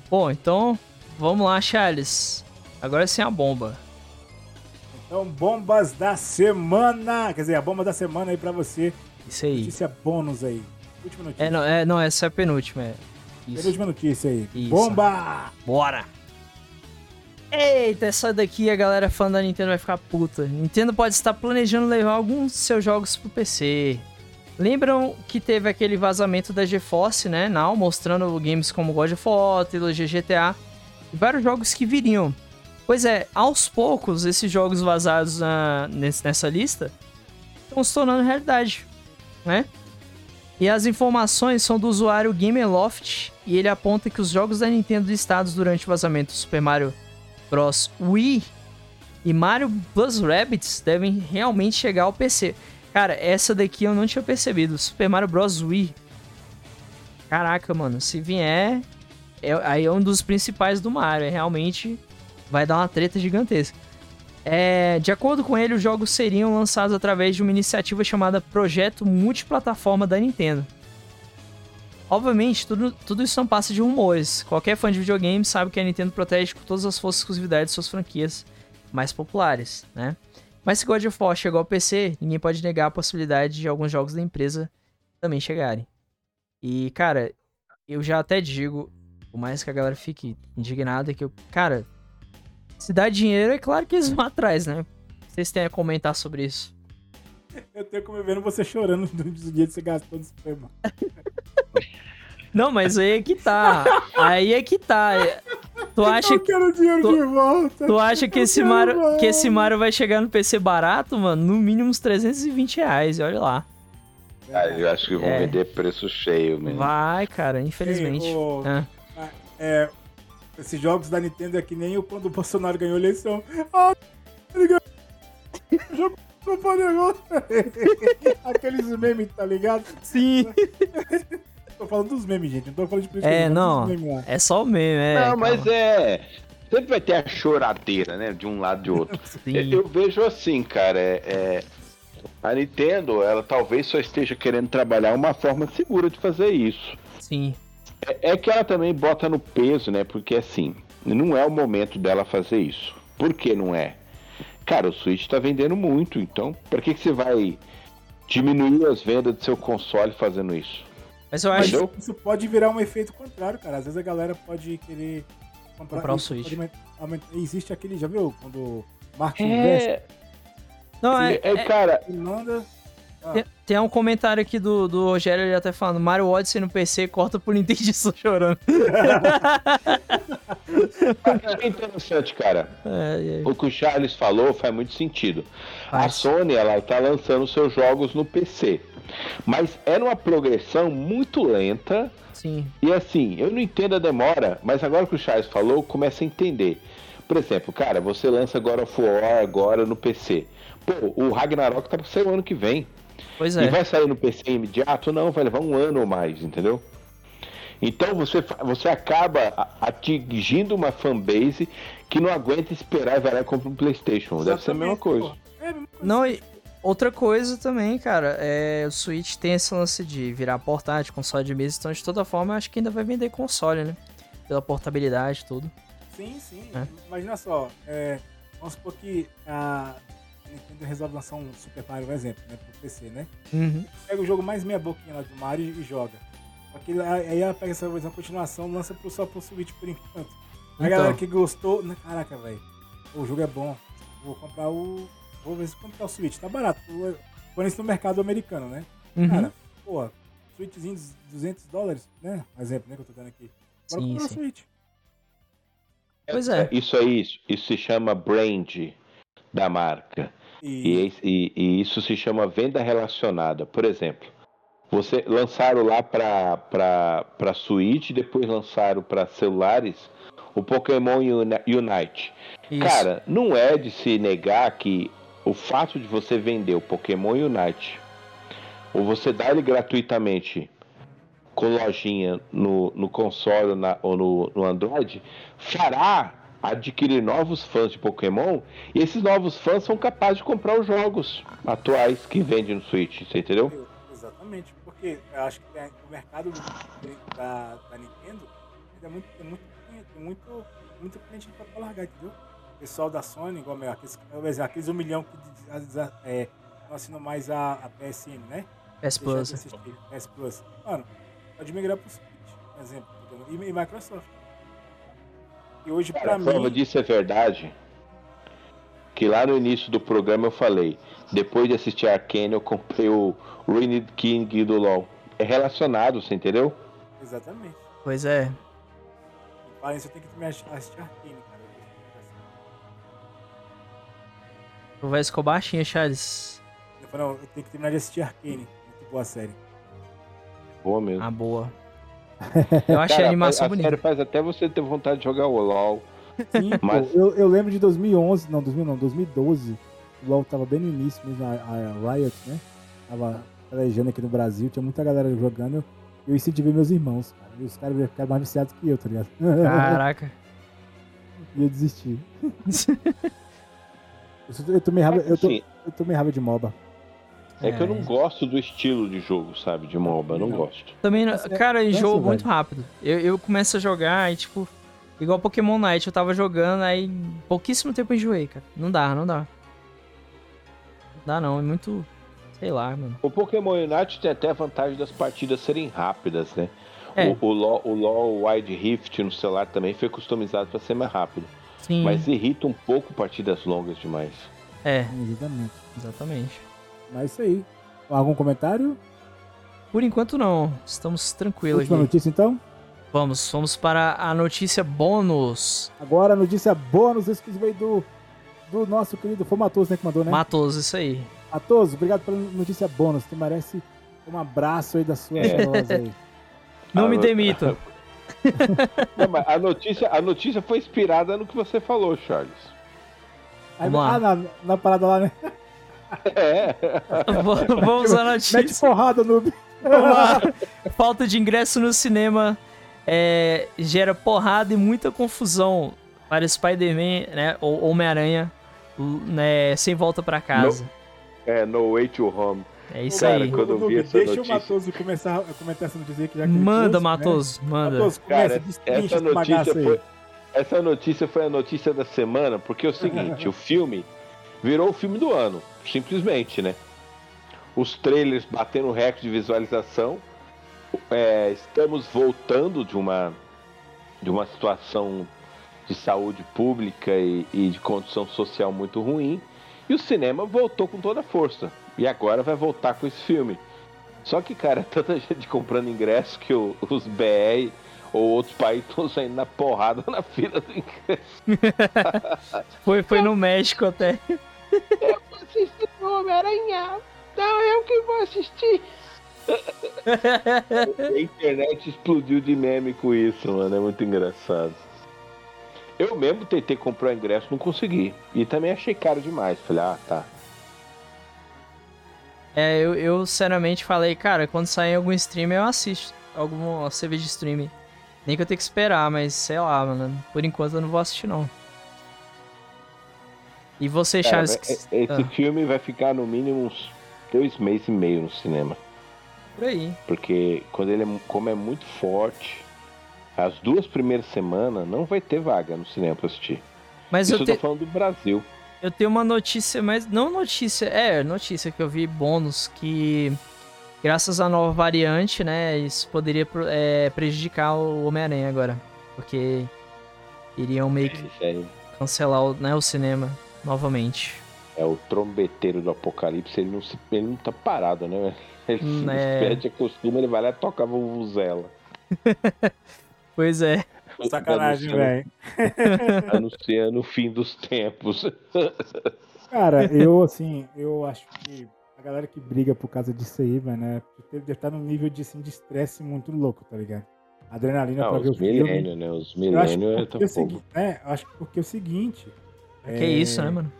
Bom, então vamos lá, Charles. Agora sim a bomba. Então, bombas da semana. Quer dizer, a bomba da semana aí pra você. Isso aí. Notícia bônus aí. Última notícia. É, não, é, não essa é a penúltima. É. Isso. Penúltima notícia aí. Isso. Bomba! Bora! Eita, essa daqui a galera fã da Nintendo vai ficar puta. Nintendo pode estar planejando levar alguns de seus jogos pro PC. Lembram que teve aquele vazamento da GeForce, né, Now, mostrando games como God of War, trilogia GTA e vários jogos que viriam. Pois é, aos poucos, esses jogos vazados na, nessa lista estão se tornando realidade, né? E as informações são do usuário Gameloft e ele aponta que os jogos da Nintendo listados durante o vazamento Super Mario Bros. Wii e Mario Plus Rabbids devem realmente chegar ao PC. Cara, essa daqui eu não tinha percebido. Super Mario Bros. Wii. Caraca, mano, se vier, é, aí é um dos principais do Mario. É realmente vai dar uma treta gigantesca. É, de acordo com ele, os jogos seriam lançados através de uma iniciativa chamada Projeto Multiplataforma da Nintendo. Obviamente, tudo, tudo isso não passa de rumores. Qualquer fã de videogame sabe que a Nintendo protege com todas as forças exclusividades suas franquias mais populares, né? Mas se God of War chegou ao PC, ninguém pode negar a possibilidade de alguns jogos da empresa também chegarem. E, cara, eu já até digo, por mais que a galera fique indignada, que eu, cara, se dá dinheiro, é claro que eles vão atrás, né? Vocês têm a comentar sobre isso. Eu tenho como vendo você chorando no dia que você gastou no supermercado. Não, mas aí é que tá. Aí é que tá. Tu acha eu quero dinheiro tu, de volta. Tu acha que esse, Mario, que esse Mario vai chegar no PC barato, mano? No mínimo uns 320 reais, olha lá. Ah, eu acho que vão é. vender preço cheio mesmo. Vai, cara, infelizmente. Sim, o... é. é. esses jogos da Nintendo é que nem o quando o Bolsonaro ganhou a eleição. Ah, ele ganhou. jogo Aqueles memes, tá ligado? Sim. tô falando dos memes, gente. Não tô falando de política. É, não. É só o meme, é. Não, calma. mas é. Sempre vai ter a choradeira, né? De um lado e de outro. Sim. Eu, eu vejo assim, cara. É, é, a Nintendo, ela talvez só esteja querendo trabalhar uma forma segura de fazer isso. Sim. É, é que ela também bota no peso, né? Porque assim, não é o momento dela fazer isso. Por que não é? Cara, o Switch tá vendendo muito, então para que, que você vai diminuir as vendas do seu console fazendo isso? Mas eu acho que isso pode virar um efeito contrário, cara. Às vezes a galera pode querer comprar, comprar o Switch. Aumentar, existe aquele, já viu? Quando marketing é... investe. Não, é, é, é cara. Manda, ah. Tem, tem, um comentário aqui do, do Rogério, ele até falando, Mario Odyssey no PC corta por Nintendo chorando. é interessante, cara. É, é. O que o Charles falou faz muito sentido. Faz. A Sony, ela tá lançando seus jogos no PC. Mas é numa progressão muito lenta. Sim. E assim, eu não entendo a demora, mas agora que o Charles falou, eu começo a entender. Por exemplo, cara, você lança God of War agora no PC. Pô, o Ragnarok tá pro seu ano que vem. Pois é. E vai sair no PC imediato? Não, vai levar um ano ou mais, entendeu? Então você, você acaba atingindo uma fanbase que não aguenta esperar e vai lá e compra um Playstation. Exatamente. Deve ser a mesma coisa. É não, e outra coisa também, cara, é o Switch tem esse lance de virar portátil, console de mesa, então de toda forma eu acho que ainda vai vender console, né? Pela portabilidade e tudo. Sim, sim. É. Imagina só, é, vamos supor que a, Nintendo resolve lançar um Super Mario, por exemplo, né, pro PC, né? Uhum. Pega o jogo mais meia boquinha lá do Mario e joga. Aí ela pega essa versão continuação lança pro, só pro Switch por enquanto. A então. galera que gostou, né, caraca, velho, o jogo é bom. Vou comprar o. Vou ver se comprar o Switch, tá barato. Põe isso no mercado americano, né? Uhum. Cara, pô, Switchzinho de 200 dólares, né? Exemplo, né, que eu tô dando aqui. Bora sim, comprar sim. Switch. Pois é. Isso aí, isso se chama brand da marca. E... E, e, isso se chama venda relacionada. Por exemplo, você lançaram lá para Switch, depois lançaram para celulares o Pokémon Unite. Isso. Cara, não é de se negar que o, fato de você vender o Pokémon Unite ou você dar ele gratuitamente com lojinha no, no console na, ou no, no Android fará adquirir novos fãs de Pokémon e esses novos fãs são capazes de comprar os jogos atuais que vendem no Switch, você entendeu? Exatamente, porque eu acho que o mercado da, da Nintendo é muito, é muito, é muito, muito cliente para largar, entendeu? Pessoal da Sony, igual meu, aqueles, aqueles um milhão que é, não assinam mais a, a PSN, né? PS Plus. PS Plus. Mano, pode migrar pro Switch, por exemplo, e, e Microsoft. E hoje, para mim. A prova disso é verdade. Que lá no início do programa eu falei. Depois de assistir Arcane, eu comprei o Ruined King do LoL. É relacionado, você entendeu? Exatamente. Pois é. Falem, você tem que assistir Arcane, Tu vai ficou baixinha, Charles. Eu falei, não, eu tenho que terminar de assistir Arcane. Muito boa a série. Boa mesmo. Ah, boa. Eu achei Cara, a animação a bonita. série faz até você ter vontade de jogar o LoL. Sim, Mas- pô, eu, eu lembro de 2011, não, 2000 não, 2012. O LoL tava bem no início mesmo, a, a Riot, né? Tava pelejando aqui no Brasil, tinha muita galera jogando. Eu incentivei meus irmãos, cara. E os caras ficaram mais viciados que eu, tá ligado? Caraca. e eu desisti. eu, eu tomei raiva, eu, tô, Assim, eu tomei raiva de MOBA. é que eu não gosto do estilo de jogo, sabe? De MOBA, eu não Não. gosto. Também, é- cara, eu pensa, enjoo velho. muito rápido. Eu, eu começo a jogar e, tipo, igual Pokémon Night, eu tava jogando, aí pouquíssimo tempo eu enjoei, cara. Não dá, não dá. Não dá não, é muito. Sei lá, mano. O Pokémon Unite tem até a vantagem das partidas serem rápidas, né? É. O, o, LoL, o LoL Wide Rift no celular também foi customizado para ser mais rápido. Sim. Mas irrita um pouco partidas longas demais. É, Exatamente. exatamente. Mas é isso aí. Algum comentário? Por enquanto não. Estamos tranquilos Última aqui. notícia então? Vamos, vamos para a notícia bônus. Agora a notícia bônus exclusiva aí do, do nosso querido foi o Matoso, né, que mandou, né? Matoso, isso aí. Matoso, obrigado pela notícia bônus. Tu merece um abraço aí da sua É. aí. Não Ah, me demito. Não, mas a notícia, a notícia foi inspirada no que você falou, Charles. Aí, ah, na, na parada lá, né? É. Vamos à Mete notícia. porrada, noob. Vamos lá. Falta de ingresso no cinema é, gera porrada e muita confusão para Spider-Man, né? Ou Homem-Aranha, né, sem volta pra casa. É, No Way to Home. É isso Cara, aí. quando eu vi essa deixa notícia- o Matoso começar a comentar essa notícia que já que Manda, trouxe, né? Matoso, manda. Matoso, começa, Cara, essa notícia foi. Essa notícia foi a notícia da semana, porque é o seguinte, o filme virou o filme do ano, simplesmente, né? Os trailers batendo recorde de visualização. É, estamos voltando de uma de uma situação de saúde pública e, e de condição social muito ruim. E o cinema voltou com toda a força. E agora vai voltar com esse filme. Só que, cara, tanta gente comprando ingresso que o- os BR ou outros países estão saindo na porrada na fila do ingresso. Foi, foi no México até. Assista o Homem-Aranha. Não, eu que vou assistir. A internet explodiu de meme com isso, mano. É muito engraçado. Eu mesmo tentei comprar ingresso, não consegui. E também achei caro demais. Falei, ah, tá. É, eu, eu sinceramente falei, cara, quando sair algum stream eu assisto. Alguma cerveja de stream. Nem que eu tenha que esperar, mas sei lá, mano. Por enquanto eu não vou assistir, não. E você, Cara, Charles? esse ah, filme vai ficar no mínimo uns dois meses e meio no cinema. por aí. Porque quando ele é, como é muito forte, as duas primeiras semanas não vai ter vaga no cinema pra assistir. Mas Isso eu, eu tô te- falando do Brasil. Eu tenho uma notícia, mas não notícia, é notícia que eu vi bônus que graças à nova variante, né, isso poderia é, prejudicar o Homem-Aranha agora, porque iriam meio que Esse aí cancelar o, né, o cinema novamente. é o trombeteiro do apocalipse, ele não, se, ele não tá parado, né? Ele Hum, se é. despede, acostuma, ele vai lá e toca a vuvuzela. Pois é. Sacanagem, velho. Anunciando o fim dos tempos. Cara, eu, assim, eu acho que a galera que briga por causa disso aí, mano, né, deve estar num nível de assim, de estresse muito louco, tá ligado? Adrenalina Não, pra ver o os filme. milênios, né? Os milênios é o fogo. seguinte, né? Eu acho que porque é o seguinte. Que isso, né, mano?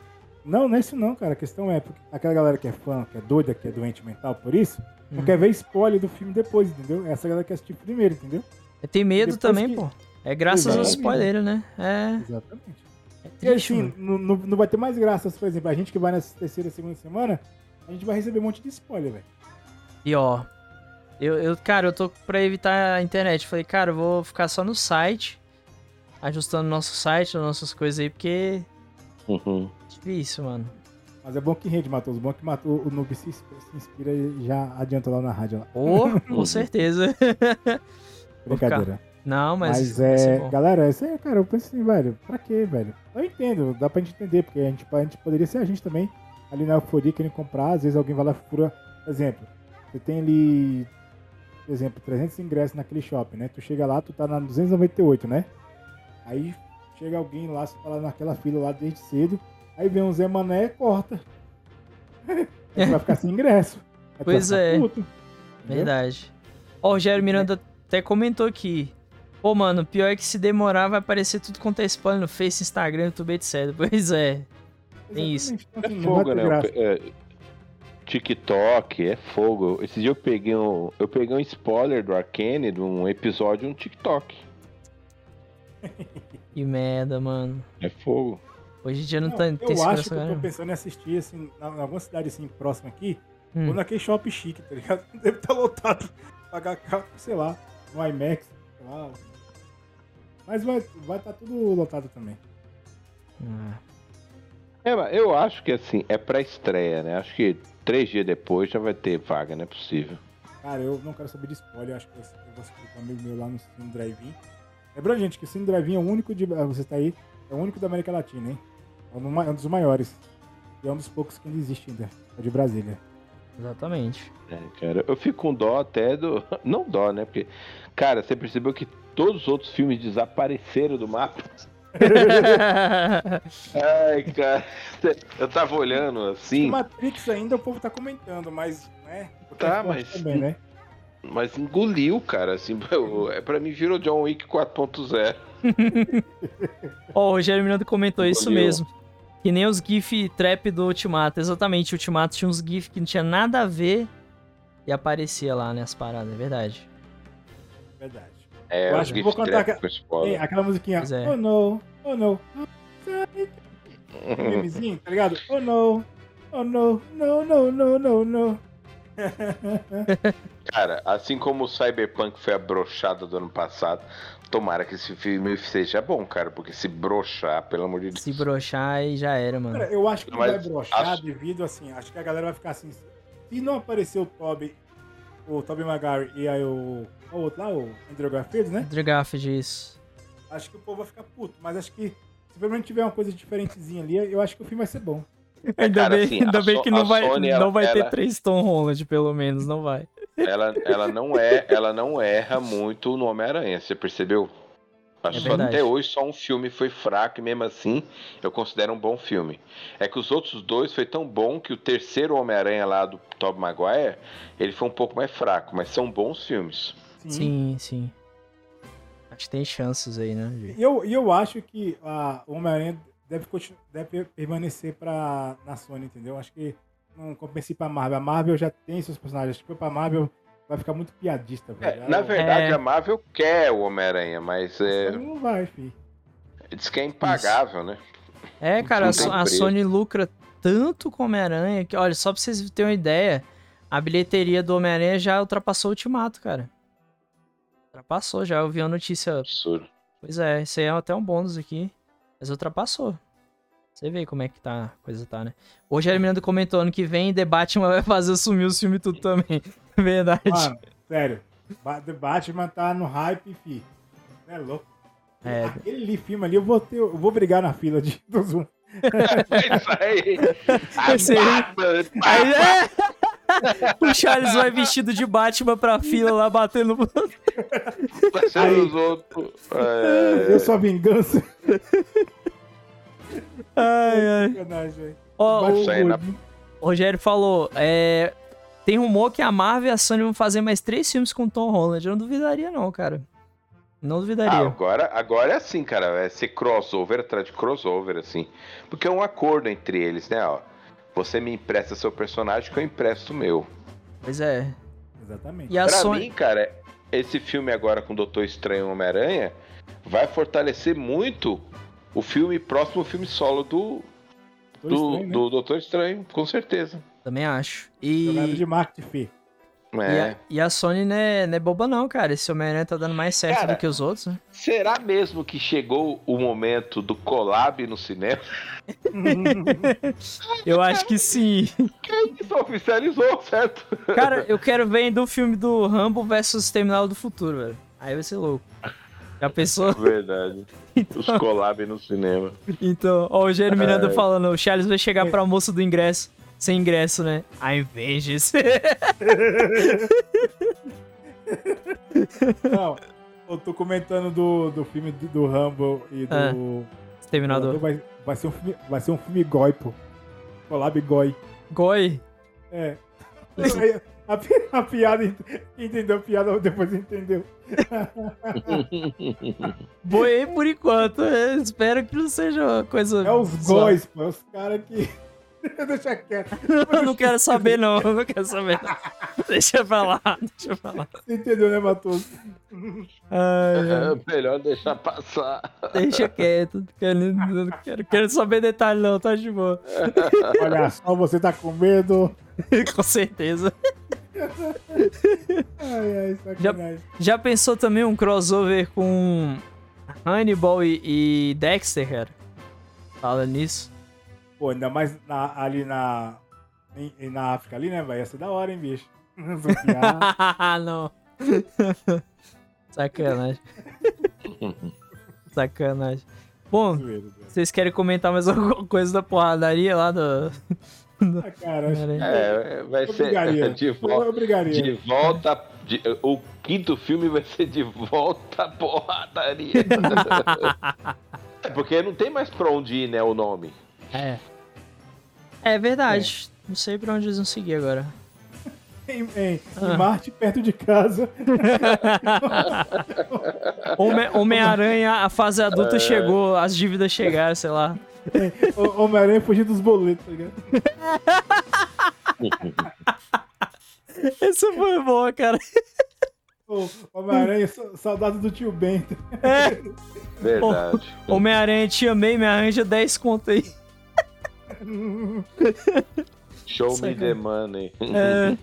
Não, não é isso não, cara. A questão é, porque aquela galera que é fã, que é doida, que é doente mental por isso, não Hum. quer ver spoiler do filme depois, entendeu? Essa galera quer assistir primeiro, entendeu? Tem medo Depois também, que- pô. É graças aos Exatamente. spoilers, né? É, Exatamente. é E assim, não, não, vai ter mais graça, por exemplo, a gente que vai nessa terceira, segunda semana, a gente vai receber um monte de spoiler, velho. E ó, eu, eu, cara, eu tô pra evitar a internet. Falei, cara, eu vou ficar só no site, ajustando nosso site, as nossas coisas aí, porque Uhum. difícil, mano. Mas é bom que rende, Matoso. Bom que matou o Noob se, se inspira e já adianta lá na rádio. Lá. Ô, com certeza. Brincadeira. Não, mas, Mas, é. Galera, isso aí, cara, eu penso assim, velho, pra quê, velho? Eu entendo, dá pra gente entender, porque a gente, a gente poderia ser a gente também, ali na euforia, querendo comprar, às vezes alguém vai lá e exemplo, você tem ali, por exemplo, 300 ingressos naquele shopping, né? Tu chega lá, tu tá na 298, né? Aí chega alguém lá, você tá lá naquela fila lá desde cedo, aí vem um Zé Mané e corta. Aí vai ficar sem ingresso. Aí Pois é. puto? Verdade. Ó, o Rogério Miranda até comentou aqui. Pô, mano, pior é que se demorar vai aparecer tudo quanto é spoiler no Face, Instagram, YouTube, etc. Pois é. Tem isso. É fogo, né? É, TikTok, é fogo. Esse dia eu peguei um, eu peguei um spoiler do Arcane de um episódio no TikTok. Que merda, mano. É fogo. Hoje em dia não, Não, tá, eu tem acho segurança que eu tô pensando em assistir, assim, na, em alguma cidade assim, próxima aqui, Hum. ou naquele shopping chique, tá ligado? Deve estar lotado. Pagar caro, sei lá, no IMAX, sei lá. Mas vai estar vai tá tudo lotado também. Ah, É, mas eu acho que assim, é pra estreia, né? Acho que três dias depois já vai ter vaga, não é possível. Cara, eu não quero saber de spoiler, acho que eu vou com um amigo meu lá no Cine Drive-In. Lembrando, gente, que o Cine Drive-In é o único de. ah, Você tá aí, é o único da América Latina, hein? É um é um dos maiores. E é um dos poucos que ainda existe ainda. É de Brasília. Exatamente. É, cara, eu fico com dó até do. Não dó, né? Porque, cara, você percebeu que todos os outros filmes desapareceram do mapa? Ai, cara. Eu tava olhando O assim, Matrix ainda o povo tá comentando, mas, né? Porque Tá, mas- Também, né? mas engoliu, cara. Assim, é pra mim virou John Wick 4.0. Ó, o Rogério Miranda comentou isso Valeu. mesmo. Que nem os GIF trap do Ultimato. Exatamente, o Ultimato tinha uns GIF que não tinha nada a ver e aparecia lá, né, as paradas, é verdade. Verdade. É, Eu acho que vou com Tem spoiler. aquela musiquinha, é. oh no, oh no. Memezinho, tá ligado? Oh no, oh no, no, no, no, no, no. Cara, assim como o Cyberpunk foi a brochada do ano passado, tomara que esse filme seja bom, cara, porque se brochar, pelo amor de Deus. Se broxar aí já era, mano. Cara, eu acho que Mas vai brochar acho- devido, assim, acho que a galera vai ficar assim, se não aparecer o Toby, o Toby Maguire e aí o, o outro lá, o Andrew Garfield, né? Andrew Garfield, isso. Acho que o povo vai ficar puto, mas acho que se pelo menos tiver uma coisa diferentezinha ali, eu acho que o filme vai ser bom. Ainda cara, bem, assim, ainda bem So- que não vai, Sony, não ela- vai ter ela- três Tom Holland, pelo menos, não vai. Ela, ela não é, ela não erra muito no Homem-Aranha, você percebeu? Acho É até hoje só um filme foi fraco e mesmo assim eu considero um bom filme. É que os outros dois foi tão bom que o terceiro Homem-Aranha lá do Tobey Maguire, ele foi um pouco mais fraco, mas são bons filmes. Sim, sim. Acho que tem chances aí, né? E eu, e eu acho que a, o Homem-Aranha deve, deve permanecer pra, na Sony, entendeu? Acho que não compensa ir pra Marvel. A Marvel já tem seus personagens. Foi pra Marvel vai ficar muito piadista, É, velho. na A- verdade, É. a Marvel quer o Homem-Aranha, mas a é, não vai, fi. diz que é impagável, né? É, cara, a, a. Sony lucra tanto com Homem-Aranha que, olha, só pra vocês terem uma ideia, a bilheteria do Homem-Aranha já ultrapassou o Ultimato, cara. Ultrapassou já, eu vi uma notícia. Absurdo. Pois é, isso aí é até um bônus aqui. Mas ultrapassou. Você vê como é que tá, a coisa tá, né? O Rogério Miranda comentou, ano que vem The Batman vai fazer sumir os filmes tudo também. Verdade. Mano, sério. The Batman tá no hype, fi. É louco. É. Aquele filme ali, eu vou, ter, eu vou brigar na fila de, do Zoom. É isso aí. Esse aí- A Aí, é... O Charles vai vestido de Batman pra fila lá batendo. passando os outros. É, Eu sou a vingança. Ai, ai. Sacanagem, velho. Ó, o, o Rogério falou: é, tem rumor que a Marvel e a Sony vão fazer mais três filmes com Tom Holland. Eu não duvidaria, não, cara. Não Ah, duvidaria. agora, agora é assim, cara. Vai ser crossover atrás de crossover, assim. Porque é um acordo entre eles, né? Ó, você me empresta seu personagem que eu empresto o meu. Pois é. Exatamente. E a Pra Sony. mim, cara, esse filme agora com o Doutor Estranho e Homem-Aranha vai fortalecer muito o filme, próximo filme solo do, Tô do, estranho, né? do Doutor Estranho, com certeza. Também acho. E, de marketing, fi. e, É. a, e a Sony não é, não é boba, não, cara. Esse Homem-Aranha tá dando mais certo Cara, do que os outros, né? Será mesmo que chegou o momento do collab no cinema? Eu acho que sim. Isso oficializou, certo? Cara, eu quero ver do filme do Rambo versus Terminal do Futuro, velho. Aí vai ser louco. Já pensou? Verdade. Os collab no cinema. Então, ó, o Rogério Miranda Ai. falando, o Charles vai chegar pra moça do ingresso, sem ingresso, né? I Avengers. Não, eu tô comentando do, do filme do, do Rambo e do. Ah, Terminador. Vai, vai, ser um filme, vai ser um filme goi, pô. Collab goi. Goi. É. A, pi- a piada, entendeu a piada depois entendeu. Boiei por enquanto. Eu espero que não seja uma coisa. É os só. góis, pô. Os caras que. Deixa quieto. Eu não quero saber, não. Eu não quero saber. não. Deixa pra lá. Deixa pra lá. Você entendeu, né, Matoso? Ai. É melhor deixar passar. Deixa quieto. Quero, não quero, quero saber detalhe, não. Tá de boa. Olha só, você tá com medo. Com certeza. Ai, ai, sacanagem. Já pensou também um crossover com Hannibal e, e Dexter, cara? Fala nisso. Pô, ainda mais na- ali na. em- em- na África ali, né, vai? Ia ser da hora, hein, bicho? Não. Sacanagem. Sacanagem. Bom, vocês querem comentar mais alguma coisa da porradaria lá do. Ah, cara, que É, vai eu ser brigaria. de volta. De volta. de- o quinto filme vai ser de volta à porradaria. é porque não tem mais pra onde ir, né? O nome. É. É verdade. Não sei pra onde eles vão seguir agora. Em, em- Ah. em Marte, perto de casa. Homem- Homem-Aranha, a fase adulta chegou, as dívidas chegaram, sei lá. O- Homem-Aranha fugir dos boletos, tá ligado? Essa foi boa, cara. Homem-Aranha, sa- saudade do tio Bento. Verdade. Homem-Aranha, te amei, me arranja 10 conto aí. Show me the money. É.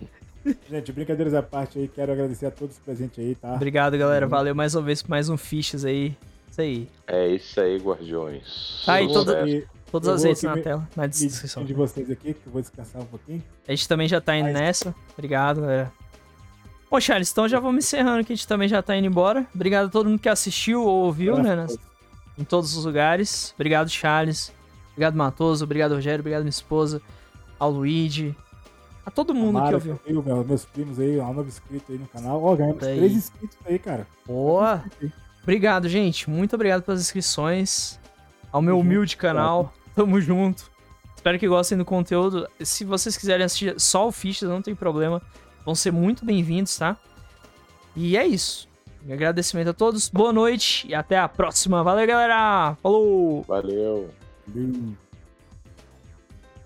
Gente, brincadeiras à parte aí, quero agradecer a todos os presentes aí, tá? Obrigado, galera. Valeu mais uma vez por mais um Fichas aí. Isso aí. É isso aí, guardiões. Tá aí E Todas Eu as redes na me- tela, na descrição. de vocês aqui, que eu vou descansar um pouquinho. A gente também já tá indo Mas- nessa. Obrigado, galera. Bom, Charles, então já vamos encerrando que a gente também já tá indo embora. Obrigado a todo mundo que assistiu ou ouviu, né? nas- em todos os lugares. Obrigado, Charles. Obrigado, Matoso. Obrigado, Rogério. Obrigado, minha esposa. Ao Luigi. A todo mundo que Mara, ouviu. eu, meu- meus primos aí, um novo inscrito aí no canal. Ó, ganhamos Tá aí. três inscritos aí, cara. Boa! Obrigado, gente. Muito obrigado pelas inscrições. Ao meu junto, humilde canal. Tamo junto. Espero que gostem do conteúdo. Se vocês quiserem assistir só o Fichas, não tem problema. Vão ser muito bem-vindos, tá? E é isso. Um agradecimento a todos. Boa noite e até a próxima. Valeu, galera! Falou! Valeu. Valeu.